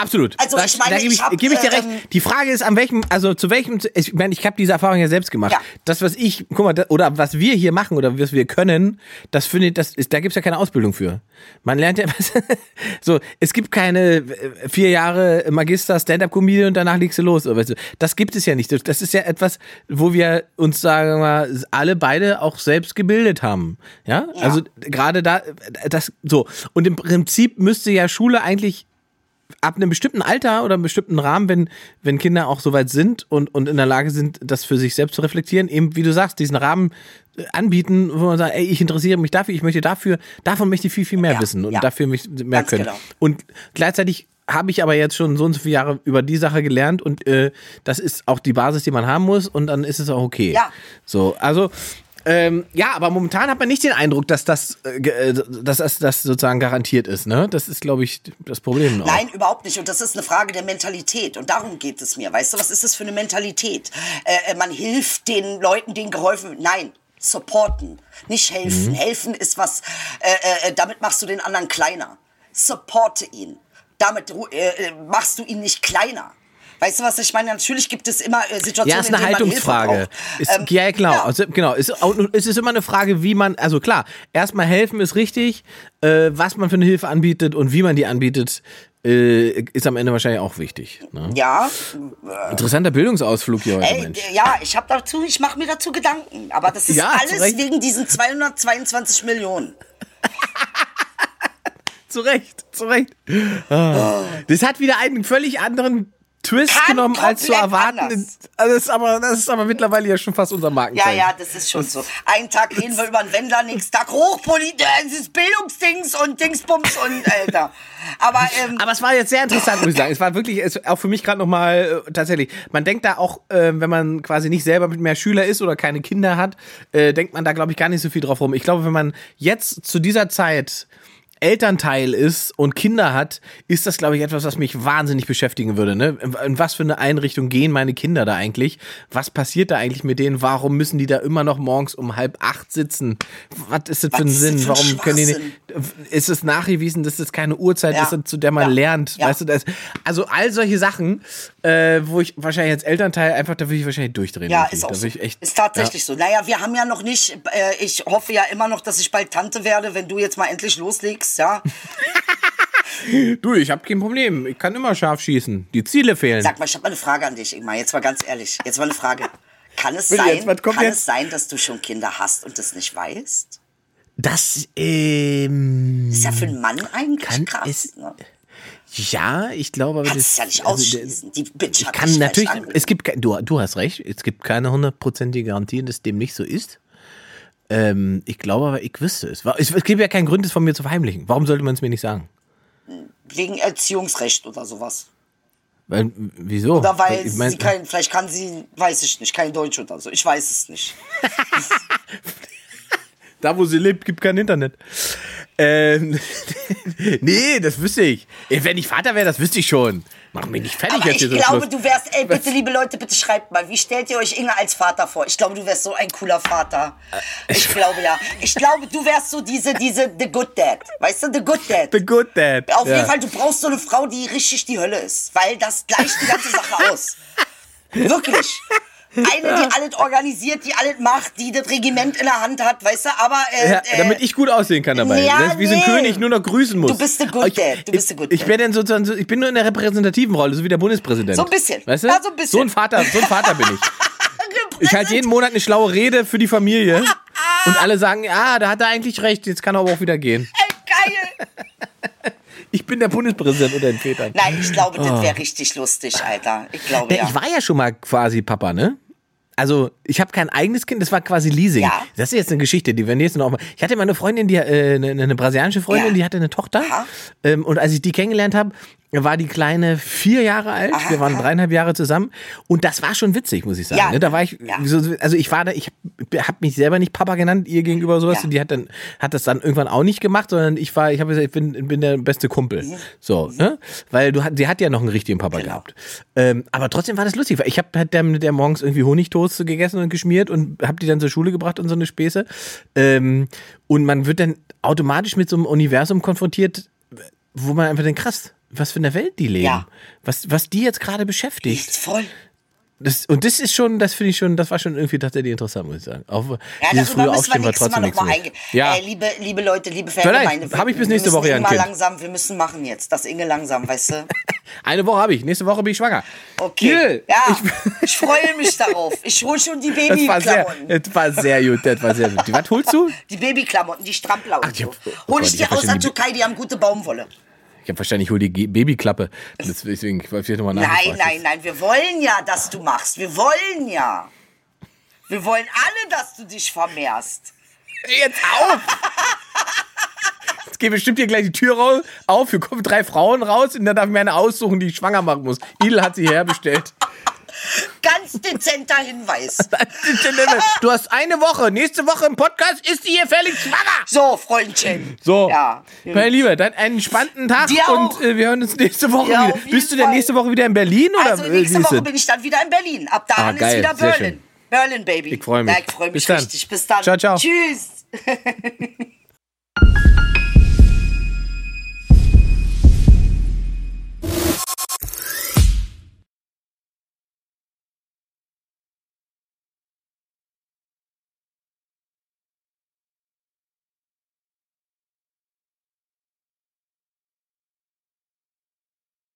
[SPEAKER 2] Absolut.
[SPEAKER 4] Also
[SPEAKER 2] das,
[SPEAKER 4] ich meine,
[SPEAKER 2] da gebe ich,
[SPEAKER 4] ich,
[SPEAKER 2] geb ich dir recht. Ähm, die Frage ist, an welchem, also zu welchem, ich meine, ich habe diese Erfahrung ja selbst gemacht. Ja. Das, was ich, guck mal, das, oder was wir hier machen oder was wir können, das finde das ist, da gibt's ja keine Ausbildung für. Man lernt ja, so, es gibt keine äh, vier Jahre Magister Stand-up-Comedian und danach legst du los. Weißt du, das gibt es ja nicht. Das ist ja etwas, wo wir uns, sagen wir mal, alle beide auch selbst gebildet haben. Ja, ja. also gerade da, das, so. Und im Prinzip müsste ja Schule eigentlich ab einem bestimmten Alter oder einem bestimmten Rahmen, wenn, wenn Kinder auch soweit sind und, und in der Lage sind, das für sich selbst zu reflektieren, eben wie du sagst, diesen Rahmen äh, anbieten, wo man sagt, ey, ich interessiere mich dafür, ich möchte dafür, davon möchte ich viel, viel mehr
[SPEAKER 4] Ja,
[SPEAKER 2] wissen und
[SPEAKER 4] ja.
[SPEAKER 2] dafür mich mehr
[SPEAKER 4] Ganz
[SPEAKER 2] können.
[SPEAKER 4] genau.
[SPEAKER 2] Und gleichzeitig habe ich aber jetzt schon so und so viele Jahre über die Sache gelernt und äh, das ist auch die Basis, die man haben muss und dann ist es auch okay.
[SPEAKER 4] Ja.
[SPEAKER 2] So, also ähm, ja, aber momentan hat man nicht den Eindruck, dass das, äh, äh, dass das, das sozusagen garantiert ist. Ne? Das ist, glaube ich, das Problem. Auch.
[SPEAKER 4] Nein, überhaupt nicht. Und das ist eine Frage der Mentalität. Und darum geht es mir. Weißt du, was ist das für eine Mentalität? Äh, äh, man hilft den Leuten, denen geholfen wird. Nein. Supporten, nicht helfen. Helfen ist was, äh, äh, damit machst du den anderen kleiner. Supporte ihn. Damit machst du ihn nicht kleiner. Weißt du, was ich meine? Natürlich gibt es immer äh, Situationen,
[SPEAKER 2] Ja, ist eine
[SPEAKER 4] in denen
[SPEAKER 2] Haltungsfrage.
[SPEAKER 4] man Hilfe braucht.
[SPEAKER 2] Ist,
[SPEAKER 4] Ähm,
[SPEAKER 2] ja, genau.
[SPEAKER 4] ja.
[SPEAKER 2] Also, genau. Ist, es ist immer eine Frage, wie man, also klar, erstmal helfen ist richtig, äh, was man für eine Hilfe anbietet und wie man die anbietet, äh, ist am Ende wahrscheinlich auch wichtig. Ne?
[SPEAKER 4] Ja,
[SPEAKER 2] Interessanter Bildungsausflug hier heute,
[SPEAKER 4] Ey,
[SPEAKER 2] Mensch.
[SPEAKER 4] ja, ich habe dazu, ich mache mir dazu Gedanken, aber das ist
[SPEAKER 2] Ja,
[SPEAKER 4] alles wegen diesen 222 Millionen.
[SPEAKER 2] Zu Recht, zu Recht. Ah. Das hat wieder einen völlig anderen Twist
[SPEAKER 4] Kann
[SPEAKER 2] genommen, als zu erwarten.
[SPEAKER 4] anders.
[SPEAKER 2] Also das, ist aber, das ist aber mittlerweile ja schon fast unser
[SPEAKER 4] Ja,
[SPEAKER 2] Markenzeichen.
[SPEAKER 4] ja, das ist schon so. Einen Tag reden wir über den Wendler, nächsten Tag Hochpolitik, dieses Bildungsdings und Dingsbums und Alter. Aber, ähm,
[SPEAKER 2] Aber es war jetzt sehr interessant, muss ich sagen. Es war wirklich, es, auch für mich gerade nochmal äh, tatsächlich. Man denkt da auch, äh, wenn man quasi nicht selber mit mehr Schüler ist oder keine Kinder hat, äh, denkt man da, glaube ich, gar nicht so viel drauf rum. Ich glaube, wenn man jetzt zu dieser Zeit Elternteil ist und Kinder hat, ist das, glaube ich, etwas, was mich wahnsinnig beschäftigen würde. Ne? In was für eine Einrichtung gehen meine Kinder da eigentlich? Was passiert da eigentlich mit denen? Warum müssen die da immer noch morgens um halb acht sitzen? Was ist das für ein Sinn? Warum können die nicht? Ist es nachgewiesen, dass das keine Uhrzeit
[SPEAKER 4] Ja.
[SPEAKER 2] ist, zu der man
[SPEAKER 4] Ja.
[SPEAKER 2] lernt?
[SPEAKER 4] Ja.
[SPEAKER 2] Weißt du, das, also all solche Sachen, äh, wo ich wahrscheinlich als Elternteil einfach, da würde ich wahrscheinlich durchdrehen.
[SPEAKER 4] ja, ist auch so.
[SPEAKER 2] echt,
[SPEAKER 4] Ist tatsächlich so. Naja, wir haben ja noch nicht, äh, ich hoffe ja immer noch, dass ich bald Tante werde, wenn du jetzt mal endlich loslegst, ja.
[SPEAKER 2] Ja. Du, ich habe kein Problem. Ich kann immer scharf schießen. Die Ziele fehlen.
[SPEAKER 4] Sag mal, ich habe mal eine Frage an dich, Ingmar. Jetzt mal ganz ehrlich. Jetzt mal eine Frage. Kann es sein,
[SPEAKER 2] jetzt,
[SPEAKER 4] kann
[SPEAKER 2] jetzt?
[SPEAKER 4] es sein, dass du schon Kinder hast und das nicht weißt?
[SPEAKER 2] Das, ähm,
[SPEAKER 4] Ist ja für einen Mann eigentlich
[SPEAKER 2] Kann
[SPEAKER 4] krass.
[SPEAKER 2] es-
[SPEAKER 4] ne?
[SPEAKER 2] ja, ich glaube, aber
[SPEAKER 4] Kannst
[SPEAKER 2] das
[SPEAKER 4] es ja nicht
[SPEAKER 2] also
[SPEAKER 4] ausschließen. Die Bitch hat
[SPEAKER 2] kann natürlich, es gibt, du, du hast recht, es gibt keine hundertprozentige Garantie, dass dem nicht so ist. Ähm, ich glaube aber, ich wüsste es. Es, gibt ja keinen Grund, es von mir zu verheimlichen. Warum sollte man es mir nicht sagen?
[SPEAKER 4] Wegen Erziehungsrecht oder sowas.
[SPEAKER 2] Weil, wieso?
[SPEAKER 4] Oder weil
[SPEAKER 2] ich mein,
[SPEAKER 4] sie kein, vielleicht kann sie, weiß ich nicht, kein Deutsch oder so. Ich weiß es nicht.
[SPEAKER 2] da, wo sie lebt, gibt kein Internet. Ähm, nee, das wüsste ich. Wenn ich Vater wäre, das wüsste ich schon. Mach mich nicht fertig
[SPEAKER 4] Aber
[SPEAKER 2] jetzt
[SPEAKER 4] ich glaube,
[SPEAKER 2] Schluss.
[SPEAKER 4] du wärst, ey, bitte, liebe Leute, bitte schreibt mal, wie stellt ihr euch Inge als Vater vor? Ich glaube, du wärst so ein cooler Vater.
[SPEAKER 2] Äh,
[SPEAKER 4] Ich glaube, ja. Ich glaube, du wärst so diese, diese, the good dad. Weißt du, the good dad.
[SPEAKER 2] The good dad.
[SPEAKER 4] Auf
[SPEAKER 2] ja.
[SPEAKER 4] jeden Fall, du brauchst so eine Frau, die richtig die Hölle ist. Weil das gleicht die ganze Sache aus. Wirklich. Eine, die alles organisiert, die alles macht, die das Regiment in der Hand hat, weißt du, aber. Äh,
[SPEAKER 2] Ja,
[SPEAKER 4] äh,
[SPEAKER 2] damit ich gut aussehen kann dabei.
[SPEAKER 4] ja,
[SPEAKER 2] das ist wie so ein
[SPEAKER 4] nee.
[SPEAKER 2] König nur noch grüßen muss.
[SPEAKER 4] Du bist the good
[SPEAKER 2] ich,
[SPEAKER 4] dad, du bist the good
[SPEAKER 2] ich,
[SPEAKER 4] dad.
[SPEAKER 2] Ich bin dann sozusagen, so, ich bin nur in der repräsentativen Rolle, so wie der Bundespräsident.
[SPEAKER 4] So ein bisschen.
[SPEAKER 2] Weißt du?
[SPEAKER 4] Ja, so ein bisschen.
[SPEAKER 2] So ein Vater, so ein Vater bin ich. Ich halte jeden Monat eine schlaue Rede für die Familie und alle sagen, ah, da hat er eigentlich recht, jetzt kann er aber auch wieder gehen.
[SPEAKER 4] Ey, geil.
[SPEAKER 2] Ich bin der Bundespräsident unter den Vätern.
[SPEAKER 4] Nein, ich glaube, das wäre richtig lustig, Alter. Ich glaube,
[SPEAKER 2] Ja. Ich war ja schon mal quasi Papa, ne? Also, ich habe kein eigenes Kind, das war quasi Leasing.
[SPEAKER 4] Ja.
[SPEAKER 2] Das ist jetzt eine Geschichte, die wir nächstes noch mal. Ich hatte mal eine Freundin, die äh, eine, eine brasilianische Freundin,
[SPEAKER 4] Ja.
[SPEAKER 2] die hatte eine Tochter. Ähm, und als ich die kennengelernt habe, war die Kleine vier Jahre alt.
[SPEAKER 4] Aha,
[SPEAKER 2] wir waren dreieinhalb Jahre zusammen. Und das war schon witzig, muss ich sagen.
[SPEAKER 4] Ja.
[SPEAKER 2] Ne? Da war ich,
[SPEAKER 4] Ja.
[SPEAKER 2] so, also ich war da, ich habe mich selber nicht Papa genannt, ihr gegenüber sowas.
[SPEAKER 4] Ja.
[SPEAKER 2] Und die hat dann, hat das dann irgendwann auch nicht gemacht, sondern ich war, ich habe gesagt, ich bin, bin der beste Kumpel. So, ne? Weil du, sie hat ja noch einen richtigen Papa gehabt. Ähm, aber trotzdem war das lustig, weil ich habe halt der, der morgens irgendwie Honigtoast gegessen und geschmiert und habe die dann zur Schule gebracht und so eine Späße. Ähm, und man wird dann automatisch mit so einem Universum konfrontiert, wo man einfach denkt, krass, was für eine Welt die leben.
[SPEAKER 4] Ja.
[SPEAKER 2] Was, was die jetzt gerade beschäftigt.
[SPEAKER 4] Ist voll.
[SPEAKER 2] Das, und das ist schon, das finde ich schon, das war schon irgendwie tatsächlich interessant, muss ich sagen. Auch
[SPEAKER 4] Ja,
[SPEAKER 2] dieses frühe
[SPEAKER 4] müssen wir
[SPEAKER 2] Aufstehen war trotzdem nichts. Ja,
[SPEAKER 4] Ey, liebe, liebe Leute, liebe
[SPEAKER 2] Vielleicht
[SPEAKER 4] Fangemeinde.
[SPEAKER 2] hab ich bis nächste Woche ja ein Kind.
[SPEAKER 4] langsam, wir müssen machen jetzt. Das Inge langsam, weißt du?
[SPEAKER 2] eine Woche habe ich, nächste Woche bin ich schwanger.
[SPEAKER 4] Okay.
[SPEAKER 2] Jill,
[SPEAKER 4] ja, ich, freue mich darauf. Ich hole schon die
[SPEAKER 2] Das
[SPEAKER 4] Babyklamotten.
[SPEAKER 2] das war sehr gut, das war sehr gut. Was holst du?
[SPEAKER 4] Die Babyklamotten, die Strampler und
[SPEAKER 2] Ach, die-
[SPEAKER 4] so.
[SPEAKER 2] oh
[SPEAKER 4] Hol
[SPEAKER 2] Gott,
[SPEAKER 4] ich
[SPEAKER 2] ich
[SPEAKER 4] dir
[SPEAKER 2] hab
[SPEAKER 4] aus
[SPEAKER 2] verstanden,
[SPEAKER 4] der
[SPEAKER 2] die-
[SPEAKER 4] Türkei, die haben gute Baumwolle.
[SPEAKER 2] Ich habe wahrscheinlich hol die Ge- Babyklappe. Deswegen ich wollte ich nochmal
[SPEAKER 4] Nein, nein, nein, wir wollen ja, dass du machst. Wir wollen ja. Wir wollen alle, dass du dich vermehrst.
[SPEAKER 2] Jetzt auf! Jetzt geht bestimmt hier gleich die Tür raus, auf. Hier kommen drei Frauen raus und dann darf ich mir eine aussuchen, die ich schwanger machen muss. Idel hat sie herbestellt.
[SPEAKER 4] Ganz dezenter Hinweis.
[SPEAKER 2] Du hast eine Woche. Nächste Woche im Podcast ist sie hier völlig schwanger.
[SPEAKER 4] So, Freundchen.
[SPEAKER 2] So,
[SPEAKER 4] Ja.
[SPEAKER 2] mein Lieber, dann einen entspannten Tag
[SPEAKER 4] Dir
[SPEAKER 2] und äh, wir hören uns nächste Woche
[SPEAKER 4] Ja,
[SPEAKER 2] wieder. Bist du denn nächste Woche wieder in Berlin oder
[SPEAKER 4] Also nächste Woche bin ich dann wieder in Berlin. Ab da
[SPEAKER 2] Ah,
[SPEAKER 4] ist
[SPEAKER 2] geil,
[SPEAKER 4] wieder Berlin. Berlin, Baby.
[SPEAKER 2] Ich freu mich.
[SPEAKER 4] Ja, ich freue mich
[SPEAKER 2] Bis dann.
[SPEAKER 4] richtig. Bis dann.
[SPEAKER 2] Ciao, ciao.
[SPEAKER 4] Tschüss.